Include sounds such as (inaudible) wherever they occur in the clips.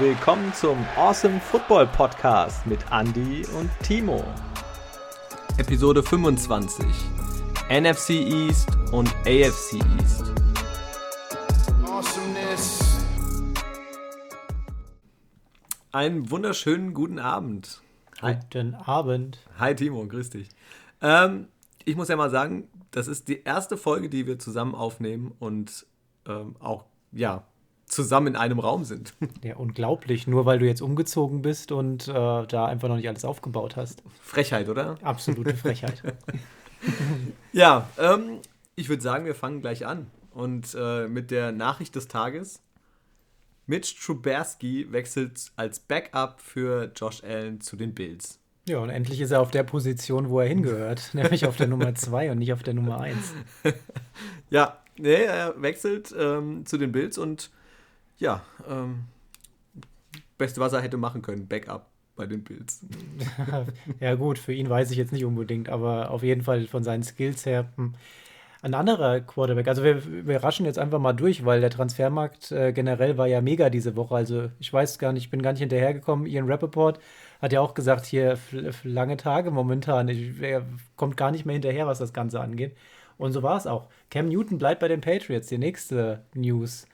willkommen zum Awesome Football Podcast mit Andy und Timo. Episode 25. NFC East und AFC East. Awesomeness. Einen wunderschönen guten Abend. Hi. Guten Abend. Hi Timo, grüß dich. Ähm, ich muss ja mal sagen, das ist die erste Folge, die wir zusammen aufnehmen und ähm, auch, ja, zusammen in einem Raum sind. (laughs) Ja, unglaublich. Nur weil du jetzt umgezogen bist und äh, da einfach noch nicht alles aufgebaut hast. Frechheit, oder? Absolute (laughs) Frechheit. (laughs) ja, ähm, ich würde sagen, wir fangen gleich an. Und äh, mit der Nachricht des Tages. Mitch Trubersky wechselt als Backup für Josh Allen zu den Bills. Ja, und endlich ist er auf der Position, wo er hingehört, nämlich auf der Nummer 2 und nicht auf der Nummer 1. ja, nee, er wechselt ähm, zu den Bills und ja, ähm, beste, was er hätte machen können, Backup bei den Bills. (laughs) ja, gut, für ihn weiß ich jetzt nicht unbedingt, aber auf jeden Fall von seinen Skills her. Hm, ein anderer Quarterback. Also wir, wir raschen jetzt einfach mal durch, weil der Transfermarkt äh, generell war ja mega diese Woche. Also ich weiß gar nicht, ich bin gar nicht hinterhergekommen. Ian Rappaport hat ja auch gesagt, hier lange Tage momentan. Ich, er kommt gar nicht mehr hinterher, was das Ganze angeht. Und so war es auch. Cam Newton bleibt bei den Patriots, die nächste News.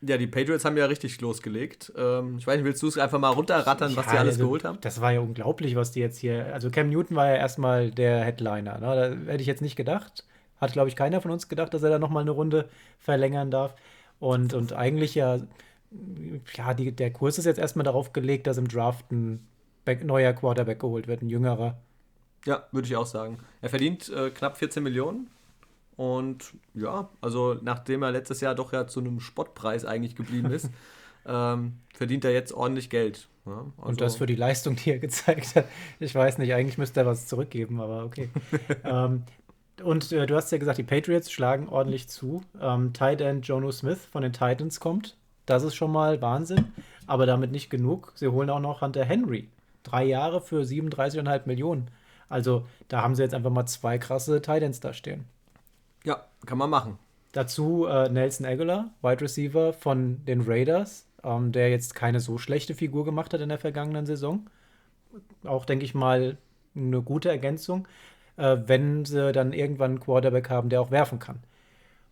Ja, die Patriots haben ja richtig losgelegt. Ähm, ich weiß nicht, willst du es einfach mal runterrattern, was ja, die alles also, geholt haben? Das war ja unglaublich, was die jetzt hier. Also Cam Newton war ja erstmal der Headliner. Ne? Da hätte ich jetzt nicht gedacht. Hat, glaube ich, keiner von uns gedacht, dass er da nochmal eine Runde verlängern darf. Und, und eigentlich ja, ja, die, der Kurs ist jetzt erstmal darauf gelegt, dass im Draft ein Back, neuer Quarterback geholt wird, ein jüngerer. Ja, würde ich auch sagen. Er verdient äh, knapp 14 Millionen und ja, also nachdem er letztes Jahr doch ja zu einem Spottpreis eigentlich geblieben ist, (laughs) ähm, verdient er jetzt ordentlich Geld. Ja, also und das für die Leistung, die er gezeigt hat. Ich weiß nicht, eigentlich müsste er was zurückgeben, aber okay. (laughs) ähm, und äh, du hast ja gesagt, die Patriots schlagen ordentlich zu. Ähm, Tight End Jono Smith von den Titans kommt. Das ist schon mal Wahnsinn. Aber damit nicht genug. Sie holen auch noch Hunter Henry. Drei Jahre für 37,5 Millionen. Also da haben sie jetzt einfach mal zwei krasse Titans da stehen. Ja, kann man machen. Dazu äh, Nelson Aguilar, Wide Receiver von den Raiders, ähm, der jetzt keine so schlechte Figur gemacht hat in der vergangenen Saison. Auch, denke ich mal, eine gute Ergänzung, äh, wenn sie dann irgendwann einen Quarterback haben, der auch werfen kann.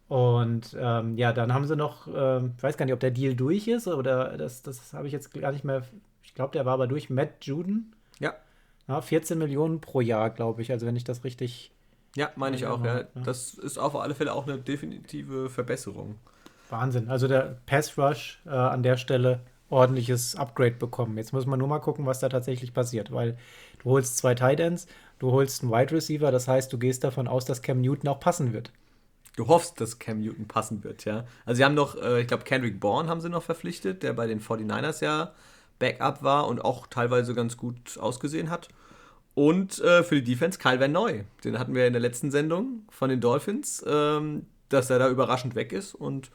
Und ähm, ja, dann haben sie noch, äh, ich weiß gar nicht, ob der Deal durch ist oder das, das habe ich jetzt gar nicht mehr. Ich glaube, der war aber durch. Matt Juden. Ja. ja 14 Millionen pro Jahr, glaube ich. Also, wenn ich das richtig ja, meine ich auch. Ja. Das ist auf alle Fälle auch eine definitive Verbesserung. Wahnsinn. Also der Pass Rush äh, an der Stelle ordentliches Upgrade bekommen. Jetzt muss man nur mal gucken, was da tatsächlich passiert, weil du holst zwei Tight Ends, du holst einen Wide Receiver, das heißt, du gehst davon aus, dass Cam Newton auch passen wird. Du hoffst, dass Cam Newton passen wird, ja. Also sie haben noch, äh, ich glaube, Kendrick Bourne haben sie noch verpflichtet, der bei den 49ers ja Backup war und auch teilweise ganz gut ausgesehen hat. Und äh, für die Defense Kyle Van Neu. Den hatten wir in der letzten Sendung von den Dolphins, ähm, dass er da überraschend weg ist und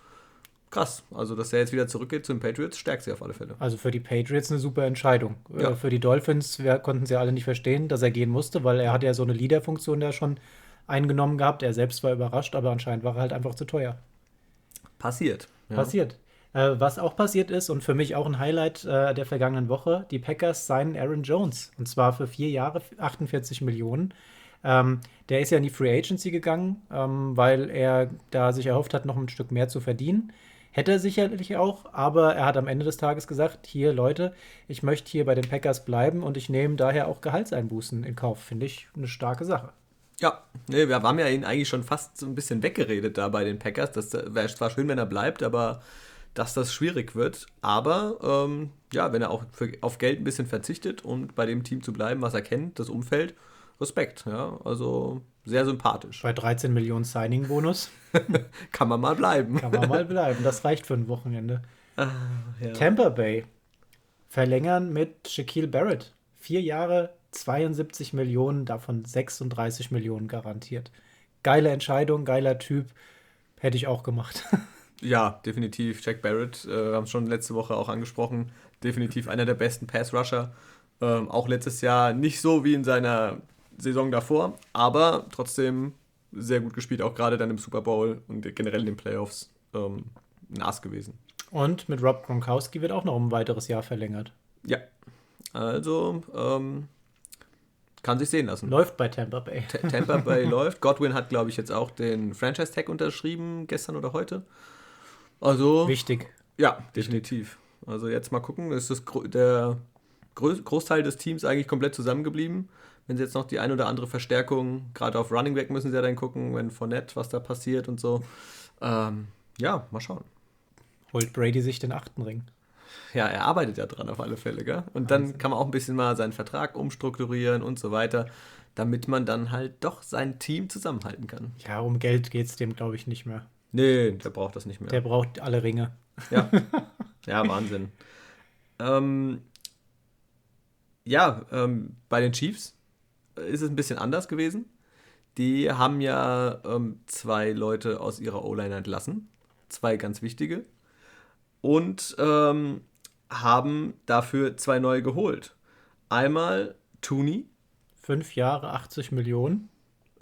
krass. Also, dass er jetzt wieder zurückgeht zu den Patriots, stärkt sie auf alle Fälle. Also für die Patriots eine super Entscheidung. Äh, ja. Für die Dolphins wir, konnten sie alle nicht verstehen, dass er gehen musste, weil er hat ja so eine Leader-Funktion da schon eingenommen gehabt. Er selbst war überrascht, aber anscheinend war er halt einfach zu teuer. Passiert. Ja. Passiert. Äh, was auch passiert ist und für mich auch ein Highlight äh, der vergangenen Woche, die Packers signen Aaron Jones und zwar für vier Jahre 48 Millionen. Ähm, der ist ja in die Free Agency gegangen, ähm, weil er da sich erhofft hat, noch ein Stück mehr zu verdienen. Hätte er sicherlich auch, aber er hat am Ende des Tages gesagt, hier Leute, ich möchte hier bei den Packers bleiben und ich nehme daher auch Gehaltseinbußen in Kauf. Finde ich eine starke Sache. Ja, nee, wir haben ja ihn eigentlich schon fast so ein bisschen weggeredet da bei den Packers. Das wäre zwar schön, wenn er bleibt, aber dass das schwierig wird. Aber ähm, ja, wenn er auch für, auf Geld ein bisschen verzichtet und bei dem Team zu bleiben, was er kennt, das Umfeld, Respekt. Ja, also sehr sympathisch. Bei 13 Millionen Signing-Bonus. (laughs) Kann man mal bleiben. Kann man mal bleiben. Das reicht für ein Wochenende. Ah, ja. Tampa Bay verlängern mit Shaquille Barrett. Vier Jahre, 72 Millionen, davon 36 Millionen garantiert. Geile Entscheidung, geiler Typ. Hätte ich auch gemacht. (laughs) Ja, definitiv. Jack Barrett, äh, haben es schon letzte Woche auch angesprochen, definitiv einer der besten Pass-Rusher. Ähm, auch letztes Jahr nicht so wie in seiner Saison davor, aber trotzdem sehr gut gespielt, auch gerade dann im Super Bowl und generell in den Playoffs ähm, nass gewesen. Und mit Rob Gronkowski wird auch noch ein weiteres Jahr verlängert. Ja. Also, ähm, kann sich sehen lassen. Läuft bei Tampa Bay. T Tampa Bay (laughs) läuft. Godwin hat, glaube ich, jetzt auch den Franchise-Tag unterschrieben, gestern oder heute. Also. Wichtig. Ja, definitiv. Also jetzt mal gucken, ist das der Großteil des Teams eigentlich komplett zusammengeblieben. Wenn sie jetzt noch die ein oder andere Verstärkung, gerade auf Running Back müssen sie ja dann gucken, wenn Fournette, was da passiert und so. Ähm, ja, mal schauen. Holt Brady sich den achten Ring. Ja, er arbeitet ja dran auf alle Fälle, gell? Und dann kann man auch ein bisschen mal seinen Vertrag umstrukturieren und so weiter, damit man dann halt doch sein Team zusammenhalten kann. Ja, um Geld geht es dem, glaube ich, nicht mehr. Nee, der braucht das nicht mehr. Der braucht alle Ringe. Ja, (laughs) ja Wahnsinn. ähm, ja, ähm, bei den Chiefs ist es ein bisschen anders gewesen. Die haben ja ähm, zwei Leute aus ihrer O-Line entlassen. Zwei ganz wichtige. Und ähm, haben dafür zwei neue geholt. Einmal Tooney. Fünf Jahre, 80 Millionen.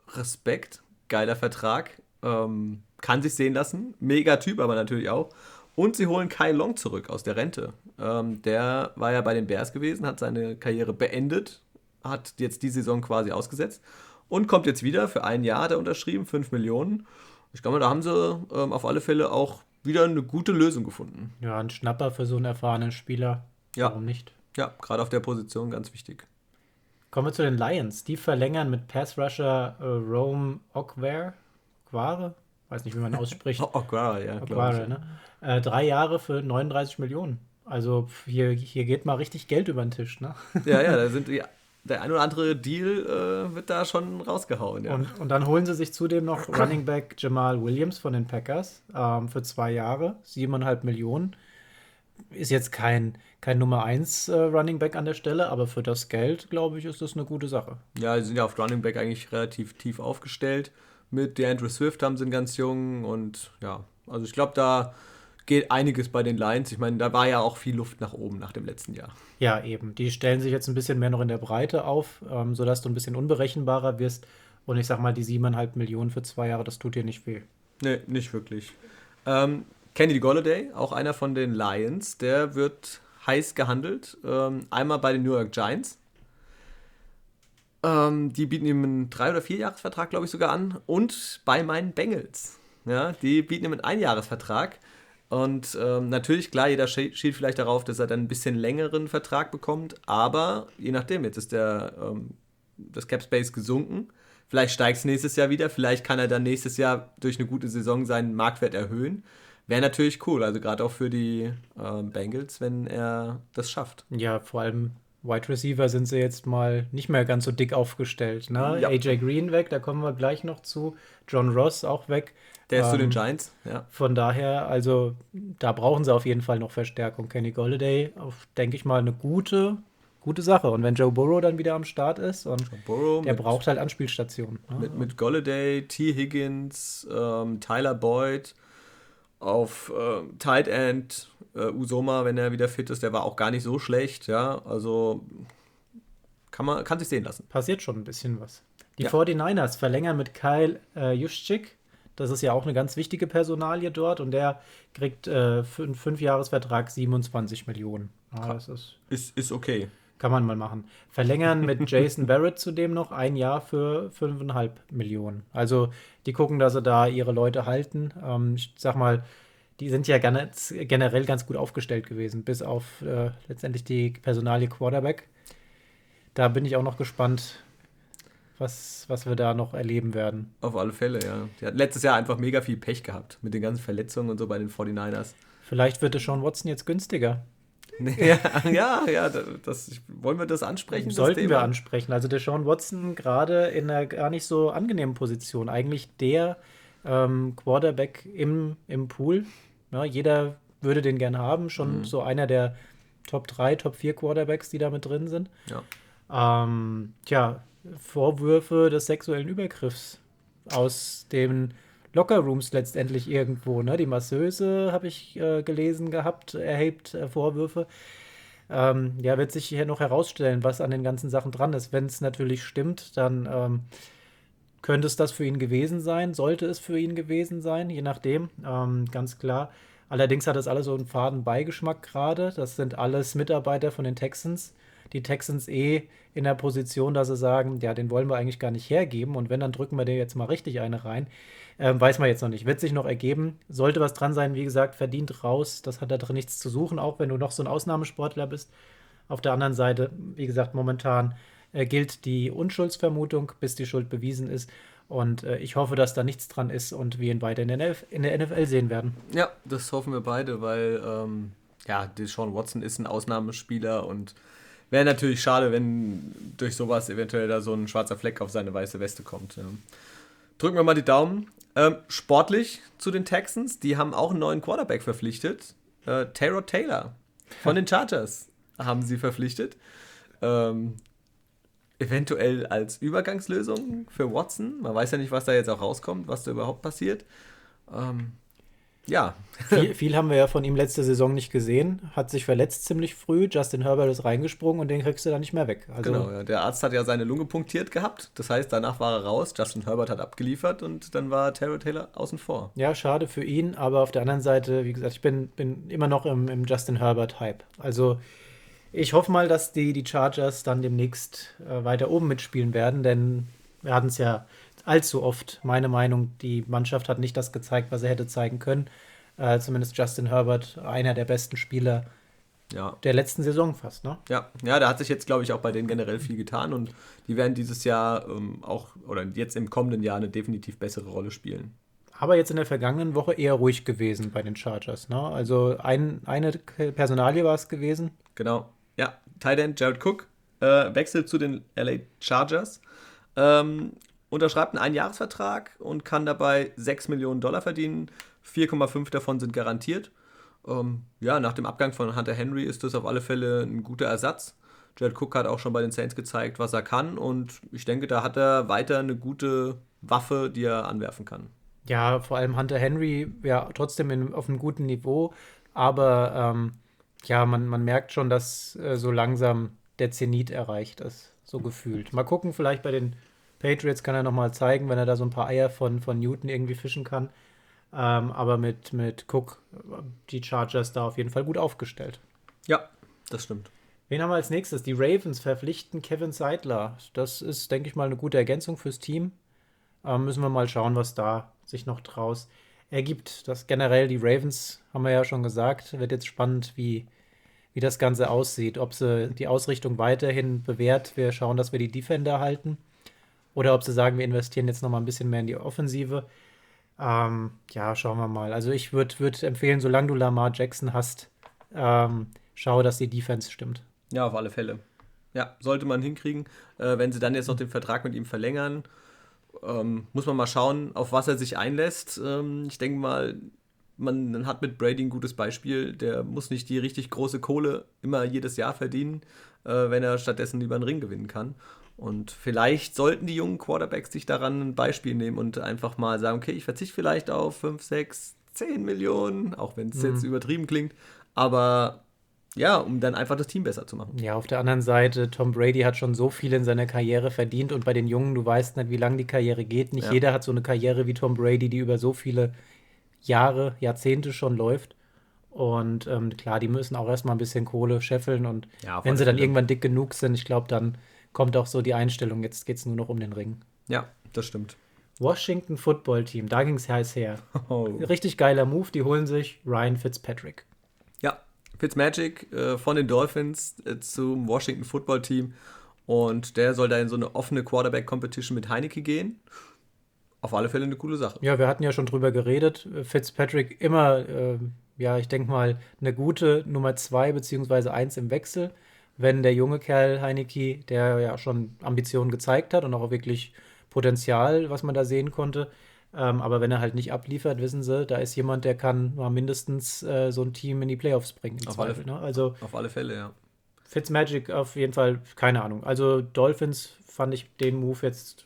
Respekt, geiler Vertrag. Ähm, kann sich sehen lassen. Mega Typ aber natürlich auch. Und sie holen Kai Long zurück aus der Rente. Ähm, der war ja bei den Bears gewesen, hat seine Karriere beendet, hat jetzt die Saison quasi ausgesetzt und kommt jetzt wieder für ein Jahr, hat er unterschrieben, 5 Millionen. Ich glaube, da haben sie ähm, auf alle Fälle auch wieder eine gute Lösung gefunden. Ja, ein Schnapper für so einen erfahrenen Spieler. Ja. Warum nicht? Ja, gerade auf der Position ganz wichtig. Kommen wir zu den Lions. Die verlängern mit Pass Rusher äh, Rome Okware. Quare? Weiß nicht, wie man ausspricht. (laughs) Okware, ja. Okware, ne? Äh, drei Jahre für 39 Millionen. Also hier, hier geht mal richtig Geld über den Tisch, ne? (laughs) Ja, ja, da sind die, der ein oder andere Deal äh, wird da schon rausgehauen, ja. Und, und dann holen sie sich zudem noch (clears throat) Running Back Jamal Williams von den Packers ähm, für zwei Jahre, siebeneinhalb Millionen. Ist jetzt kein, kein Nummer 1 äh, Running Back an der Stelle, aber für das Geld, glaube ich, ist das eine gute Sache. Ja, sie sind ja auf Running Back eigentlich relativ tief aufgestellt. Mit DeAndre Swift haben sie einen ganz jungen und ja, also ich glaube, da geht einiges bei den Lions. Ich meine, da war ja auch viel Luft nach oben nach dem letzten Jahr. Ja, eben. Die stellen sich jetzt ein bisschen mehr noch in der Breite auf, ähm, sodass du ein bisschen unberechenbarer wirst. Und ich sag mal, die siebeneinhalb Millionen für zwei Jahre, das tut dir nicht weh. Nee, nicht wirklich. Ähm, Kennedy Golladay, auch einer von den Lions, der wird heiß gehandelt. Ähm, einmal bei den New York Giants. Ähm, die bieten ihm einen drei- oder vierjahresvertrag, glaube ich, sogar an. Und bei meinen Bengals. Ja, die bieten ihm einen Einjahresvertrag. Und ähm, natürlich, klar, jeder schielt vielleicht darauf, dass er dann ein bisschen längeren Vertrag bekommt, aber je nachdem, jetzt ist der, ähm, das Cap Space gesunken. Vielleicht steigt es nächstes Jahr wieder, vielleicht kann er dann nächstes Jahr durch eine gute Saison seinen Marktwert erhöhen. Wäre natürlich cool, also gerade auch für die ähm, Bengals, wenn er das schafft. Ja, vor allem Wide Receiver sind sie jetzt mal nicht mehr ganz so dick aufgestellt. Ne? Ja. AJ Green weg, da kommen wir gleich noch zu. John Ross auch weg. Der ist ähm, zu den Giants, ja. Von daher, also da brauchen sie auf jeden Fall noch Verstärkung. Kenny Golladay, denke ich mal, eine gute, gute Sache. Und wenn Joe Burrow dann wieder am Start ist, und der mit, braucht halt Anspielstationen. Ne? Mit, mit Golladay, T. Higgins, ähm, Tyler Boyd, auf äh, Tight End, äh, Usoma, wenn er wieder fit ist, der war auch gar nicht so schlecht, ja. Also kann man kann sich sehen lassen. Passiert schon ein bisschen was. Die ja. 49ers verlängern mit Kyle äh, Juszczyk das ist ja auch eine ganz wichtige Personalie dort und der kriegt äh, für einen Fünfjahresvertrag 27 Millionen. Ja, das ist, ist, ist okay. Kann man mal machen. Verlängern mit (laughs) Jason Barrett zudem noch ein Jahr für 5,5 Millionen. Also die gucken, dass sie da ihre Leute halten. Ähm, ich sag mal, die sind ja ganz, generell ganz gut aufgestellt gewesen, bis auf äh, letztendlich die Personalie Quarterback. Da bin ich auch noch gespannt, was, was wir da noch erleben werden. Auf alle Fälle, ja. Die hat letztes Jahr einfach mega viel Pech gehabt mit den ganzen Verletzungen und so bei den 49ers. Vielleicht wird Sean Watson jetzt günstiger. Ja, ja, ja das, wollen wir das ansprechen? Sollten das wir ansprechen. Also der Sean Watson gerade in einer gar nicht so angenehmen Position. Eigentlich der ähm, Quarterback im, im Pool. Ja, jeder würde den gern haben. Schon mhm. so einer der Top 3, Top 4 Quarterbacks, die da mit drin sind. Ja. Ähm, tja, Vorwürfe des sexuellen Übergriffs aus den Lockerrooms letztendlich irgendwo. Ne? Die Masseuse, habe ich äh, gelesen gehabt, erhebt äh, Vorwürfe. Ähm, ja, wird sich hier noch herausstellen, was an den ganzen Sachen dran ist. Wenn es natürlich stimmt, dann ähm, könnte es das für ihn gewesen sein, sollte es für ihn gewesen sein, je nachdem, ähm, ganz klar. Allerdings hat das alles so einen faden Beigeschmack gerade. Das sind alles Mitarbeiter von den Texans. Die Texans eh in der Position, dass sie sagen, ja, den wollen wir eigentlich gar nicht hergeben. Und wenn, dann drücken wir dir jetzt mal richtig eine rein. Ähm, weiß man jetzt noch nicht. Wird sich noch ergeben. Sollte was dran sein, wie gesagt, verdient raus. Das hat da drin nichts zu suchen, auch wenn du noch so ein Ausnahmesportler bist. Auf der anderen Seite, wie gesagt, momentan äh, gilt die Unschuldsvermutung, bis die Schuld bewiesen ist. Und äh, ich hoffe, dass da nichts dran ist und wir ihn weiter in der, NF in der NFL sehen werden. Ja, das hoffen wir beide, weil ähm, ja, Deshaun Watson ist ein Ausnahmespieler und wäre natürlich schade, wenn durch sowas eventuell da so ein schwarzer Fleck auf seine weiße Weste kommt. Ja. Drücken wir mal die Daumen. Ähm, sportlich zu den Texans, die haben auch einen neuen Quarterback verpflichtet. Äh, Taylor Taylor von den Chargers haben sie verpflichtet. Ähm, eventuell als Übergangslösung für Watson. Man weiß ja nicht, was da jetzt auch rauskommt, was da überhaupt passiert. Ähm, ja. Viel, viel, haben wir ja von ihm letzte Saison nicht gesehen. Hat sich verletzt ziemlich früh. Justin Herbert ist reingesprungen und den kriegst du dann nicht mehr weg. Also genau, ja. der Arzt hat ja seine Lunge punktiert gehabt. Das heißt, danach war er raus. Justin Herbert hat abgeliefert und dann war Terrell Taylor außen vor. Ja, schade für ihn. Aber auf der anderen Seite, wie gesagt, ich bin, bin immer noch im, im Justin Herbert-Hype. Also ich hoffe mal, dass die, die Chargers dann demnächst äh, weiter oben mitspielen werden, denn wir hatten es ja allzu oft, meine Meinung, die Mannschaft hat nicht das gezeigt, was er hätte zeigen können. Äh, zumindest Justin Herbert, einer der besten Spieler ja. der letzten Saison fast, ne? Ja, ja, da hat sich jetzt, glaube ich, auch bei denen generell viel getan und die werden dieses Jahr ähm, auch, oder jetzt im kommenden Jahr eine definitiv bessere Rolle spielen. Aber jetzt in der vergangenen Woche eher ruhig gewesen bei den Chargers, ne? Also ein, eine Personalie war es gewesen. Genau. Ja, Tight Jared Cook äh, wechselt zu den LA Chargers, ähm, unterschreibt einen Einjahresvertrag und kann dabei 6 Millionen Dollar verdienen. 4,5 davon sind garantiert. Ähm, ja, nach dem Abgang von Hunter Henry ist das auf alle Fälle ein guter Ersatz. Jared Cook hat auch schon bei den Saints gezeigt, was er kann und ich denke, da hat er weiter eine gute Waffe, die er anwerfen kann. Ja, vor allem Hunter Henry, ja, trotzdem in, auf einem guten Niveau, aber ähm, ja, man, man merkt schon, dass äh, so langsam der Zenit erreicht ist, so gefühlt. Mal gucken, vielleicht bei den Patriots kann er nochmal zeigen, wenn er da so ein paar Eier von, von Newton irgendwie fischen kann. Ähm, aber mit, mit Cook, die Chargers da auf jeden Fall gut aufgestellt. Ja, das stimmt. Wen haben wir als nächstes? Die Ravens verpflichten Kevin Seidler. Das ist, denke ich mal, eine gute Ergänzung fürs Team. Ähm, müssen wir mal schauen, was da sich noch draus ergibt. Das generell die Ravens, haben wir ja schon gesagt, wird jetzt spannend, wie, wie das Ganze aussieht. Ob sie die Ausrichtung weiterhin bewährt, wir schauen, dass wir die Defender halten. Oder ob sie sagen, wir investieren jetzt noch mal ein bisschen mehr in die Offensive. Ähm, ja, schauen wir mal. Also ich würde würd empfehlen, solange du Lamar Jackson hast, ähm, schau, dass die Defense stimmt. Ja, auf alle Fälle. Ja, sollte man hinkriegen. Äh, wenn sie dann jetzt noch den Vertrag mit ihm verlängern, ähm, muss man mal schauen, auf was er sich einlässt. Ähm, ich denke mal, man hat mit Brady ein gutes Beispiel. Der muss nicht die richtig große Kohle immer jedes Jahr verdienen, äh, wenn er stattdessen lieber einen Ring gewinnen kann. Und vielleicht sollten die jungen Quarterbacks sich daran ein Beispiel nehmen und einfach mal sagen, okay, ich verzichte vielleicht auf 5, 6, 10 Millionen, auch wenn es mhm. jetzt übertrieben klingt, aber ja, um dann einfach das Team besser zu machen. Ja, auf der anderen Seite, Tom Brady hat schon so viel in seiner Karriere verdient und bei den Jungen, du weißt nicht, wie lange die Karriere geht. Nicht ja. jeder hat so eine Karriere wie Tom Brady, die über so viele Jahre, Jahrzehnte schon läuft. Und ähm, klar, die müssen auch erstmal ein bisschen Kohle scheffeln und ja, wenn sie dann irgendwann dick genug sind, ich glaube, dann kommt auch so die Einstellung, jetzt geht es nur noch um den Ring. Ja, das stimmt. Washington Football Team, da ging es heiß her. (laughs) Oh. Richtig geiler Move, die holen sich Ryan Fitzpatrick. Ja, Fitzmagic äh, von den Dolphins äh, zum Washington Football Team und der soll da in so eine offene Quarterback-Competition mit Heineke gehen. Auf alle Fälle eine coole Sache. Ja, wir hatten ja schon drüber geredet. Fitzpatrick immer, äh, ja, ich denke mal, eine gute Nummer zwei beziehungsweise eins im Wechsel wenn der junge Kerl Heineke, der ja schon Ambitionen gezeigt hat und auch wirklich Potenzial, was man da sehen konnte, ähm, aber wenn er halt nicht abliefert, wissen sie, da ist jemand, der kann mal mindestens äh, so ein Team in die Playoffs bringen. Auf, Zweifel, alle, ne? also, auf alle Fälle, ja. Fitzmagic auf jeden Fall, keine Ahnung. Also Dolphins fand ich den Move jetzt,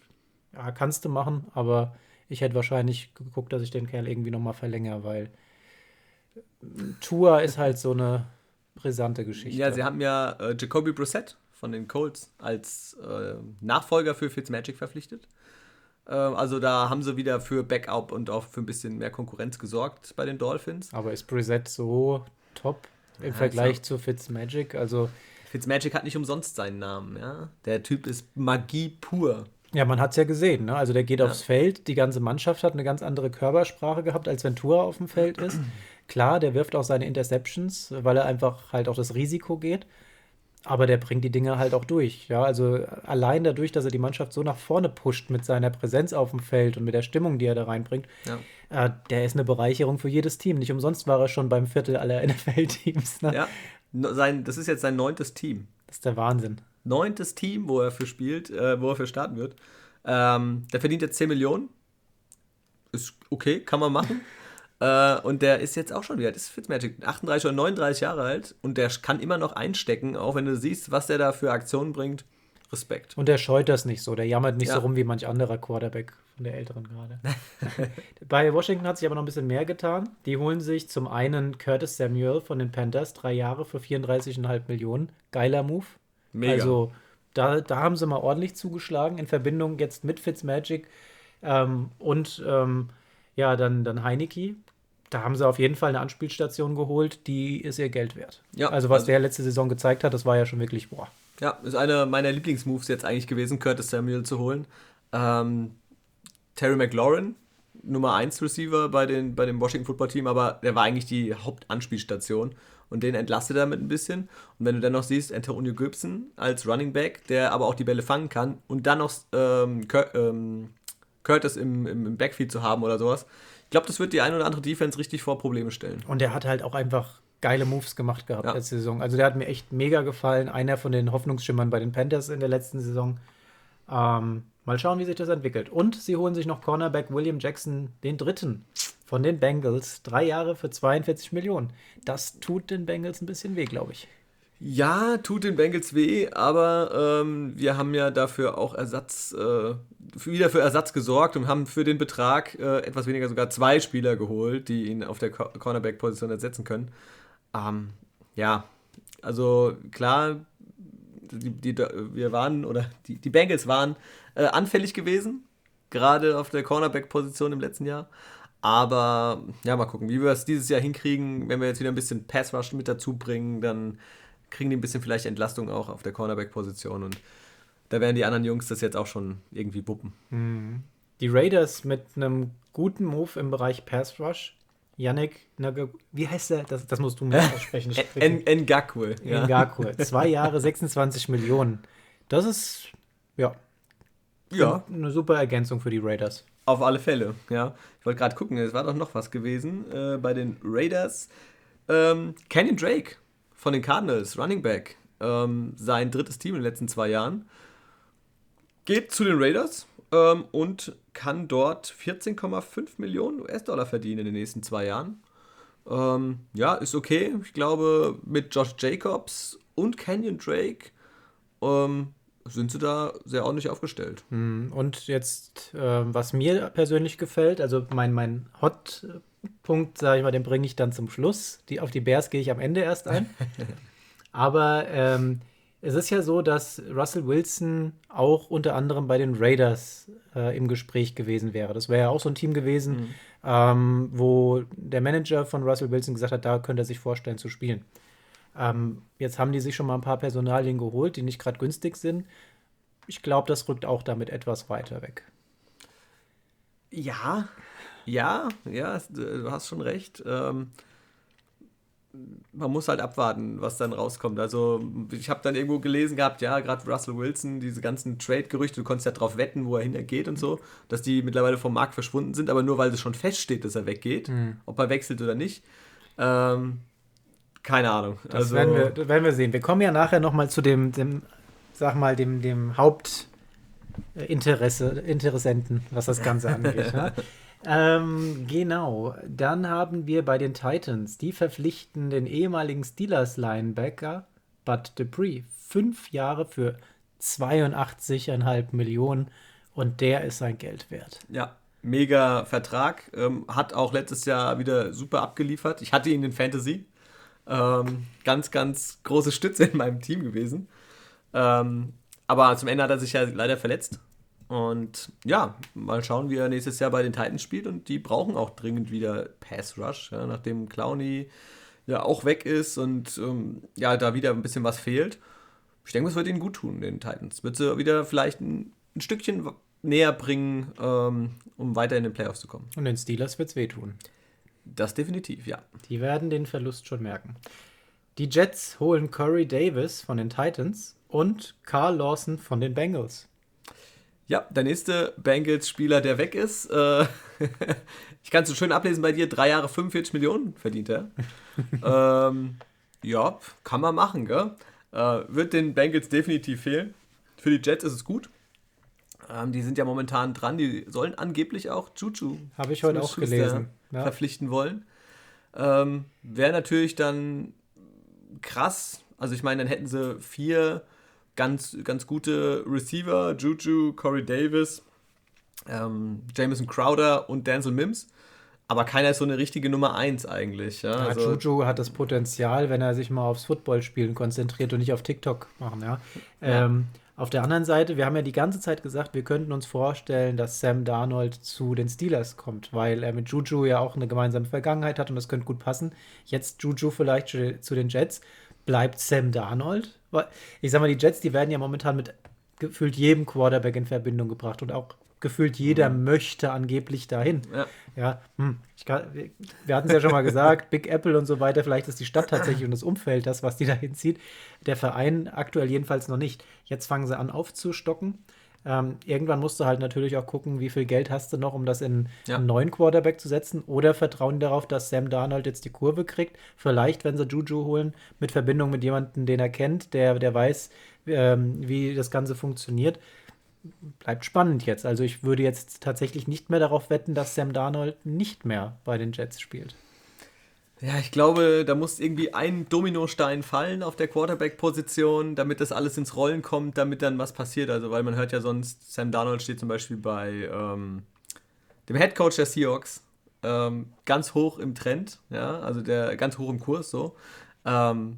ja, kannst du machen, aber ich hätte wahrscheinlich geguckt, dass ich den Kerl irgendwie nochmal verlängere, weil Tour ist halt so eine brisante Geschichte. Ja, sie haben ja äh, Jacoby Brissett von den Colts als äh, Nachfolger für Fitzmagic verpflichtet. Äh, also da haben sie wieder für Backup und auch für ein bisschen mehr Konkurrenz gesorgt bei den Dolphins. Aber ist Brissett so top im ja, Vergleich zu Fitzmagic? Also Fitzmagic hat nicht umsonst seinen Namen, ja. Der Typ ist Magie pur. Ja, man hat es ja gesehen. Ne? Also der geht ja. aufs Feld, die ganze Mannschaft hat eine ganz andere Körpersprache gehabt, als Ventura auf dem Feld ist. Klar, der wirft auch seine Interceptions, weil er einfach halt auch das Risiko geht. Aber der bringt die Dinge halt auch durch. Ja, also allein dadurch, dass er die Mannschaft so nach vorne pusht mit seiner Präsenz auf dem Feld und mit der Stimmung, die er da reinbringt, ja. äh, der ist eine Bereicherung für jedes Team. Nicht umsonst war er schon beim Viertel aller (laughs) NFL-Teams. Ne? Ja, sein, das ist jetzt sein neuntes Team. Das ist der Wahnsinn. Neuntes Team, wo er für spielt, äh, wo er für starten wird. Ähm, der verdient jetzt 10 Millionen. Ist okay, kann man machen. (laughs) Äh, und der ist jetzt auch schon, wie alt ist Fitzmagic? 38 oder 39 Jahre alt und der kann immer noch einstecken, auch wenn du siehst, was der da für Aktionen bringt. Respekt. Und der scheut das nicht so, der jammert nicht ja. so rum wie manch anderer Quarterback von der Älteren gerade. (laughs) Bei Washington hat sich aber noch ein bisschen mehr getan. Die holen sich zum einen Curtis Samuel von den Panthers, drei Jahre für 34,5 Millionen. Geiler Move. Mega. Also da, da haben sie mal ordentlich zugeschlagen in Verbindung jetzt mit Fitzmagic ähm, und ähm, ja, dann, dann Heineke da haben sie auf jeden Fall eine Anspielstation geholt, die ist ihr Geld wert. Ja, also was also, der letzte Saison gezeigt hat, das war ja schon wirklich, boah. Ja, ist einer meiner Lieblingsmoves jetzt eigentlich gewesen, Curtis Samuel zu holen. Ähm, Terry McLaurin, Nummer 1 Receiver bei, den, bei dem Washington Football Team, aber der war eigentlich die Hauptanspielstation und den entlastet damit ein bisschen. Und wenn du dann noch siehst, Antonio Gibson als Running Back, der aber auch die Bälle fangen kann und dann noch ähm, ähm Curtis im, im Backfield zu haben oder sowas, glaube, das wird die eine oder andere Defense richtig vor Probleme stellen. Und der hat halt auch einfach geile Moves gemacht gehabt ja. letzte Saison. Also der hat mir echt mega gefallen. Einer von den Hoffnungsschimmern bei den Panthers in der letzten Saison. Ähm, mal schauen, wie sich das entwickelt. Und sie holen sich noch Cornerback William Jackson, den dritten von den Bengals. Drei Jahre für 42 Millionen. Das tut den Bengals ein bisschen weh, glaube ich. Ja, tut den Bengals weh, aber ähm, wir haben ja dafür auch Ersatz, äh, wieder für Ersatz gesorgt und haben für den Betrag äh, etwas weniger sogar zwei Spieler geholt, die ihn auf der Cornerback-Position ersetzen können. Ähm, ja, also klar, die, die, wir waren, oder die, die Bengals waren äh, anfällig gewesen, gerade auf der Cornerback-Position im letzten Jahr. Aber ja, mal gucken, wie wir es dieses Jahr hinkriegen. Wenn wir jetzt wieder ein bisschen Pass-Rush mit dazu bringen, dann kriegen die ein bisschen vielleicht Entlastung auch auf der Cornerback-Position und da werden die anderen Jungs das jetzt auch schon irgendwie wuppen. Mhm. Die Raiders mit einem guten Move im Bereich Pass Rush. Yannick, wie heißt der? Das, das musst du mir (laughs) aussprechen. Ngakwe. Ja. Ngakwe. (laughs) Zwei Jahre, 26 Millionen. Das ist, ja, ja. eine super Ergänzung für die Raiders. Auf alle Fälle, ja. Ich wollte gerade gucken, es war doch noch was gewesen äh, bei den Raiders. Ähm, Canyon Drake von den Cardinals, Running Back, ähm, sein drittes Team in den letzten zwei Jahren, geht zu den Raiders ähm, und kann dort 14,5 Millionen US-Dollar verdienen in den nächsten zwei Jahren. Ähm, ja, ist okay. Ich glaube, mit Josh Jacobs und Canyon Drake ähm, sind sie da sehr ordentlich aufgestellt. Hm, und jetzt, äh, was mir persönlich gefällt, also mein, mein Hot Punkt, sage ich mal, den bringe ich dann zum Schluss. Die, auf die Bears gehe ich am Ende erst ein. (laughs) Aber ähm, es ist ja so, dass Russell Wilson auch unter anderem bei den Raiders äh, im Gespräch gewesen wäre. Das wäre ja auch so ein Team gewesen, mhm. ähm, wo der Manager von Russell Wilson gesagt hat, da könnte er sich vorstellen zu spielen. Ähm, jetzt haben die sich schon mal ein paar Personalien geholt, die nicht gerade günstig sind. Ich glaube, das rückt auch damit etwas weiter weg. Ja, ja, ja, du hast schon recht. Ähm, man muss halt abwarten, was dann rauskommt. Also ich habe dann irgendwo gelesen gehabt, ja, gerade Russell Wilson, diese ganzen Trade-Gerüchte, du konntest ja drauf wetten, wo er hingeht und so, dass die mittlerweile vom Markt verschwunden sind, aber nur weil es schon feststeht, dass er weggeht, mhm. ob er wechselt oder nicht. Ähm, keine Ahnung. Das also, werden, wir, das werden wir sehen. Wir kommen ja nachher nochmal zu dem, dem, sag mal, dem, dem Hauptinteresse, Interessenten, was das Ganze angeht. ne? (laughs) Ähm, genau. Dann haben wir bei den Titans, die verpflichten den ehemaligen Steelers-Linebacker Bud Dupree. Fünf Jahre für 82,5 Millionen und der ist sein Geld wert. Ja, mega Vertrag. Ähm, hat auch letztes Jahr wieder super abgeliefert. Ich hatte ihn in Fantasy. Ähm, ganz, ganz große Stütze in meinem Team gewesen. Ähm, aber zum Ende hat er sich ja leider verletzt Und ja, mal schauen, wie er nächstes Jahr bei den Titans spielt. Und die brauchen auch dringend wieder Pass Rush, ja, nachdem Clowney ja auch weg ist und ähm, ja, da wieder ein bisschen was fehlt. Ich denke, es wird ihnen gut tun, den Titans. Wird sie wieder vielleicht ein, ein Stückchen näher bringen, ähm, um weiter in den Playoffs zu kommen. Und den Steelers wird es wehtun. Das definitiv, ja. Die werden den Verlust schon merken. Die Jets holen Corey Davis von den Titans und Carl Lawson von den Bengals. Ja, der nächste Bengals-Spieler, der weg ist, äh, (laughs) ich kann es so schön ablesen bei dir, drei Jahre 45 Millionen verdient er. (laughs) ähm, ja, kann man machen, gell? Äh, wird den Bengals definitiv fehlen. Für die Jets ist es gut. Ähm, die sind ja momentan dran, die sollen angeblich auch Juju. Habe ich heute auch gelesen. Ja. Verpflichten wollen. Ähm, Wäre natürlich dann krass. Also ich meine, dann hätten sie vier ganz, ganz gute Receiver, Juju, Corey Davis, ähm, Jameson Crowder und Denzel Mims. Aber keiner ist so eine richtige Nummer 1 eigentlich. Ja? ja also, Juju hat das Potenzial, wenn er sich mal aufs Footballspielen konzentriert und nicht auf TikTok machen. Ja? ja. Ähm, auf der anderen Seite, wir haben ja die ganze Zeit gesagt, wir könnten uns vorstellen, dass Sam Darnold zu den Steelers kommt, weil er mit Juju ja auch eine gemeinsame Vergangenheit hat und das könnte gut passen. Jetzt Juju vielleicht zu den Jets. Bleibt Sam Darnold? Ich sag mal, die Jets, die werden ja momentan mit gefühlt jedem Quarterback in Verbindung gebracht und auch gefühlt jeder mhm. möchte angeblich dahin. Ja, ja hm, kann, wir hatten es ja schon mal gesagt, (laughs) Big Apple und so weiter, vielleicht ist die Stadt tatsächlich und das Umfeld das, was die dahin zieht. Der Verein aktuell jedenfalls noch nicht. Jetzt fangen sie an aufzustocken. Ähm, irgendwann musst du halt natürlich auch gucken, wie viel Geld hast du noch, um das in ja. einen neuen Quarterback zu setzen. Oder vertrauen darauf, dass Sam Darnold jetzt die Kurve kriegt. Vielleicht, wenn sie Juju holen, mit Verbindung mit jemandem, den er kennt, der, der weiß, ähm, wie das Ganze funktioniert bleibt spannend jetzt. Also ich würde jetzt tatsächlich nicht mehr darauf wetten, dass Sam Darnold nicht mehr bei den Jets spielt. Ja, ich glaube, da muss irgendwie ein Dominostein fallen auf der Quarterback-Position, damit das alles ins Rollen kommt, damit dann was passiert. Also, weil man hört ja sonst, Sam Darnold steht zum Beispiel bei ähm, dem Head Coach der Seahawks ähm, ganz hoch im Trend, ja, also der ganz hoch im Kurs so. Ähm,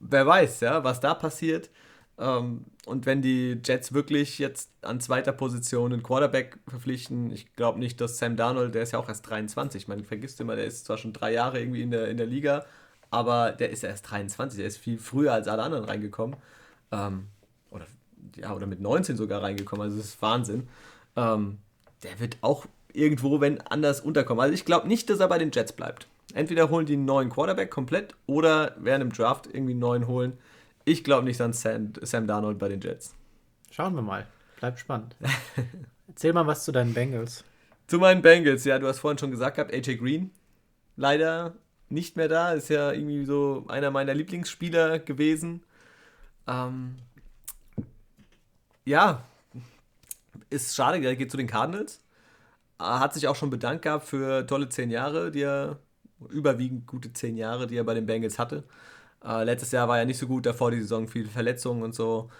wer weiß, ja, was da passiert. Ähm, und wenn die Jets wirklich jetzt an zweiter Position einen Quarterback verpflichten, ich glaube nicht, dass Sam Darnold, der ist ja auch erst 23, man vergisst immer, der ist zwar schon drei Jahre irgendwie in der, in der Liga, aber der ist erst 23, der ist viel früher als alle anderen reingekommen. Ähm, oder, ja, oder mit 19 sogar reingekommen, also das ist Wahnsinn. Ähm, der wird auch irgendwo, wenn anders unterkommen. Also ich glaube nicht, dass er bei den Jets bleibt. Entweder holen die einen neuen Quarterback komplett oder werden im Draft irgendwie einen neuen holen. Ich glaube nicht an Sam, Sam Darnold bei den Jets. Schauen wir mal. Bleibt spannend. (laughs) Erzähl mal was zu deinen Bengals. Zu meinen Bengals, ja, du hast vorhin schon gesagt gehabt, AJ Green. Leider nicht mehr da. Ist ja irgendwie so einer meiner Lieblingsspieler gewesen. Ähm, ja, ist schade, er geht zu den Cardinals. Hat sich auch schon bedankt gehabt für tolle zehn Jahre, die er, überwiegend gute zehn Jahre, die er bei den Bengals hatte. Äh, letztes Jahr war er nicht so gut, davor die Saison viele Verletzungen und so.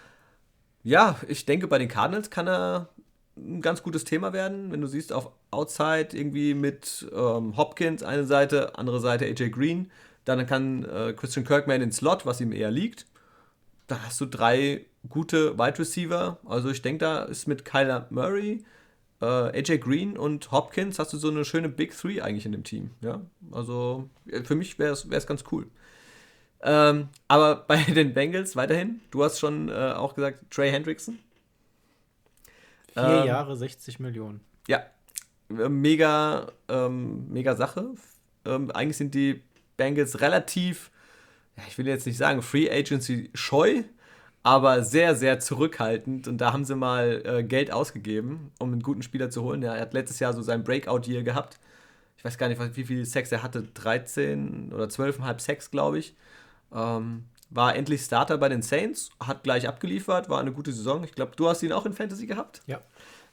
Ja, ich denke, bei den Cardinals kann er ein ganz gutes Thema werden, wenn du siehst, auf Outside irgendwie mit ähm, Hopkins eine Seite, andere Seite AJ Green, dann kann äh, Christian Kirkman in Slot, was ihm eher liegt. Da hast du drei gute Wide Receiver. Also ich denke, da ist mit Kyler Murray, äh, AJ Green und Hopkins hast du so eine schöne Big Three eigentlich in dem Team. Ja, also für mich wäre es ganz cool. Ähm, aber (laughs) bei den Bengals weiterhin, du hast schon äh, auch gesagt, Trey Hendrickson. Vier ähm, Jahre, 60 Millionen. Ja, äh, mega, ähm, mega Sache. Ähm, eigentlich sind die Bengals relativ, ja, ich will jetzt nicht sagen Free Agency scheu, aber sehr, sehr zurückhaltend. Und da haben sie mal äh, Geld ausgegeben, um einen guten Spieler zu holen. Er hat letztes Jahr so sein Breakout-Year gehabt. Ich weiß gar nicht, wie viel Sex er hatte. 13 oder 12,5 Sex, glaube ich. Ähm, war endlich Starter bei den Saints, hat gleich abgeliefert, war eine gute Saison. Ich glaube, du hast ihn auch in Fantasy gehabt. Ja.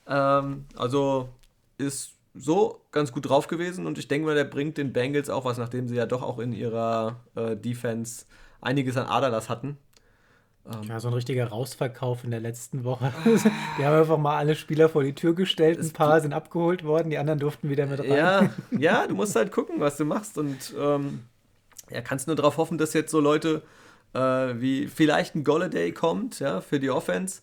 Ähm, also ist so ganz gut drauf gewesen und ich denke mal, der bringt den Bengals auch was, nachdem sie ja doch auch in ihrer äh, Defense einiges an Aderlass hatten. Ähm, ja, so ein richtiger Rausverkauf in der letzten Woche. (laughs) die haben einfach mal alle Spieler vor die Tür gestellt, ein paar sind abgeholt worden, die anderen durften wieder mit rein. Ja, (laughs) ja du musst halt gucken, was du machst und ähm, ja, kannst nur darauf hoffen, dass jetzt so Leute äh, wie vielleicht ein Golladay kommt, ja, für die Offense.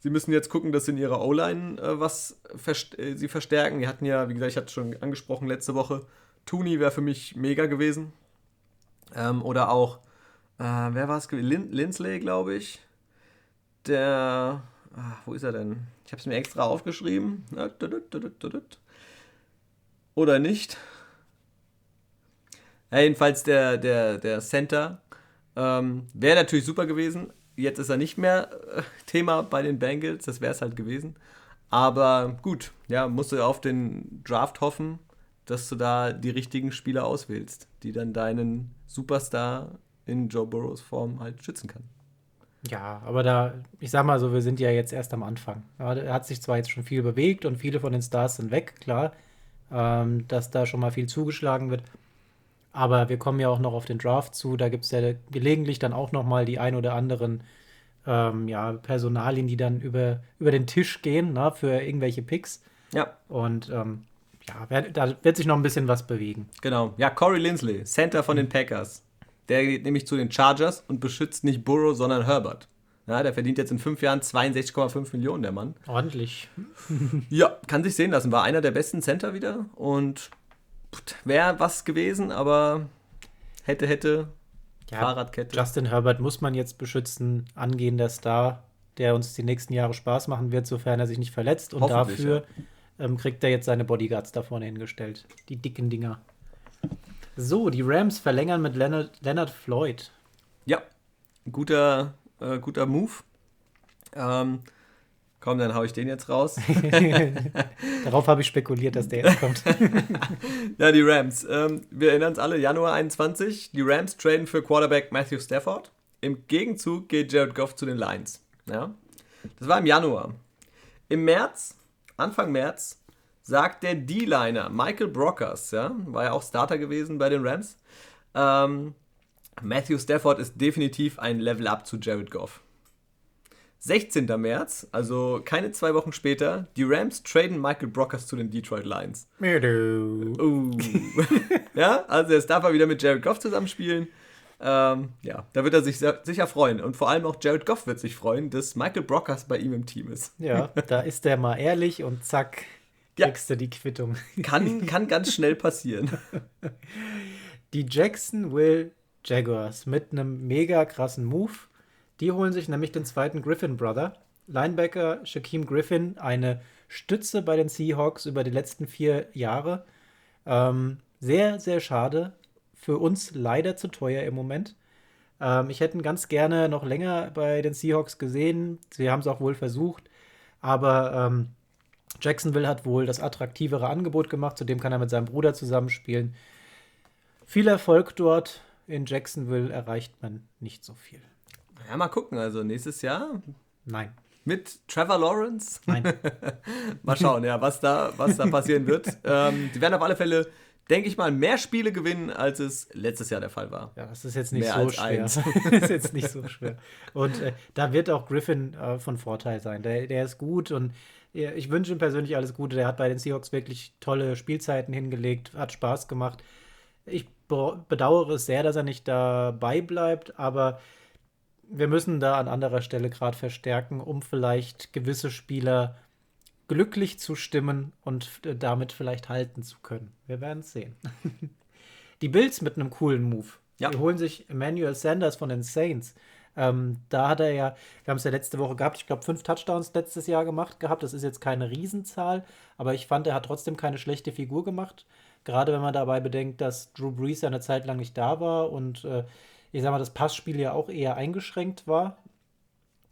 Sie müssen jetzt gucken, dass sie in ihrer O-Line äh, was verst äh, sie verstärken. Die hatten ja, wie gesagt, ich hatte schon angesprochen letzte Woche, Tooney wäre für mich mega gewesen. Ähm, oder auch, äh, wer war es? Lin Lindsley, glaube ich. Der, ach, wo ist er denn? Ich habe es mir extra aufgeschrieben. Oder nicht? Ja, jedenfalls der, der, der Center ähm, wäre natürlich super gewesen. Jetzt ist er nicht mehr äh, Thema bei den Bengals, das wäre es halt gewesen. Aber gut, ja, musst du auf den Draft hoffen, dass du da die richtigen Spieler auswählst, die dann deinen Superstar in Joe Burrows Form halt schützen kann. Ja, aber da, ich sag mal so, wir sind ja jetzt erst am Anfang. Ja, er hat sich zwar jetzt schon viel bewegt und viele von den Stars sind weg, klar, ähm, dass da schon mal viel zugeschlagen wird. Aber wir kommen ja auch noch auf den Draft zu. Da gibt es ja gelegentlich dann auch noch mal die ein oder anderen ähm, ja, Personalien, die dann über, über den Tisch gehen na, für irgendwelche Picks. Ja. Und ähm, ja, da wird sich noch ein bisschen was bewegen. Genau. Ja, Corey Lindsley, Center von mhm. den Packers. Der geht nämlich zu den Chargers und beschützt nicht Burrow, sondern Herbert. Ja, der verdient jetzt in fünf Jahren 62,5 Millionen, der Mann. Ordentlich. ja, kann sich sehen lassen. War einer der besten Center wieder und wäre was gewesen, aber hätte, hätte, ja, Fahrradkette. Justin Herbert muss man jetzt beschützen, angehender Star, der uns die nächsten Jahre Spaß machen wird, sofern er sich nicht verletzt. Und dafür ja. ähm, kriegt er jetzt seine Bodyguards da vorne hingestellt. Die dicken Dinger. So, die Rams verlängern mit Leonard, Leonard Floyd. Ja, guter, äh, guter Move. Ähm, komm, dann hau ich den jetzt raus. (laughs) Darauf habe ich spekuliert, dass der jetzt kommt. (laughs) ja, die Rams. Ähm, wir erinnern uns alle, Januar 21. Die Rams traden für Quarterback Matthew Stafford. Im Gegenzug geht Jared Goff zu den Lions. Ja? Das war im Januar. Im März, Anfang März, sagt der D-Liner Michael Brockers, ja, war ja auch Starter gewesen bei den Rams. Ähm, Matthew Stafford ist definitiv ein Level up zu Jared Goff. 16. März, also keine zwei Wochen später, die Rams traden Michael Brockers zu den Detroit Lions. Uh. (laughs) ja, also jetzt darf er wieder mit Jared Goff zusammenspielen. Ähm, ja, da wird er sich sehr, sicher freuen. Und vor allem auch Jared Goff wird sich freuen, dass Michael Brockers bei ihm im Team ist. Ja, da ist er mal ehrlich und zack, kriegst ja. du die Quittung. Kann, (laughs) kann ganz schnell passieren. Die Jacksonville Jaguars mit einem mega krassen Move. Die holen sich nämlich den zweiten Griffin Brother. Linebacker Shaquem Griffin, eine Stütze bei den Seahawks über die letzten vier Jahre. Ähm, sehr, sehr schade. Für uns leider zu teuer im Moment. Ähm, ich hätte ihn ganz gerne noch länger bei den Seahawks gesehen. Sie haben es auch wohl versucht. Aber ähm, Jacksonville hat wohl das attraktivere Angebot gemacht, zudem kann er mit seinem Bruder zusammenspielen. Viel Erfolg dort. In Jacksonville erreicht man nicht so viel. Ja, mal gucken. Also nächstes Jahr? Nein. Mit Trevor Lawrence? Nein. (laughs) mal schauen, ja, was da, was da passieren wird. (laughs) ähm, die werden auf alle Fälle, denke ich mal, mehr Spiele gewinnen, als es letztes Jahr der Fall war. Ja, das ist jetzt nicht mehr so schwer. (laughs) das ist jetzt nicht so schwer. Und äh, da wird auch Griffin äh, von Vorteil sein. Der, der ist gut und ich wünsche ihm persönlich alles Gute. Der hat bei den Seahawks wirklich tolle Spielzeiten hingelegt, hat Spaß gemacht. Ich bedauere es sehr, dass er nicht dabei bleibt, aber wir müssen da an anderer Stelle gerade verstärken, um vielleicht gewisse Spieler glücklich zu stimmen und damit vielleicht halten zu können. Wir werden es sehen. (laughs) Die Bills mit einem coolen Move. Ja. Die holen sich Emmanuel Sanders von den Saints. Ähm, da hat er ja, wir haben es ja letzte Woche gehabt, ich glaube, fünf Touchdowns letztes Jahr gemacht gehabt. Das ist jetzt keine Riesenzahl, aber ich fand, er hat trotzdem keine schlechte Figur gemacht. Gerade wenn man dabei bedenkt, dass Drew Brees eine Zeit lang nicht da war und äh, ich sag mal, das Passspiel ja auch eher eingeschränkt war.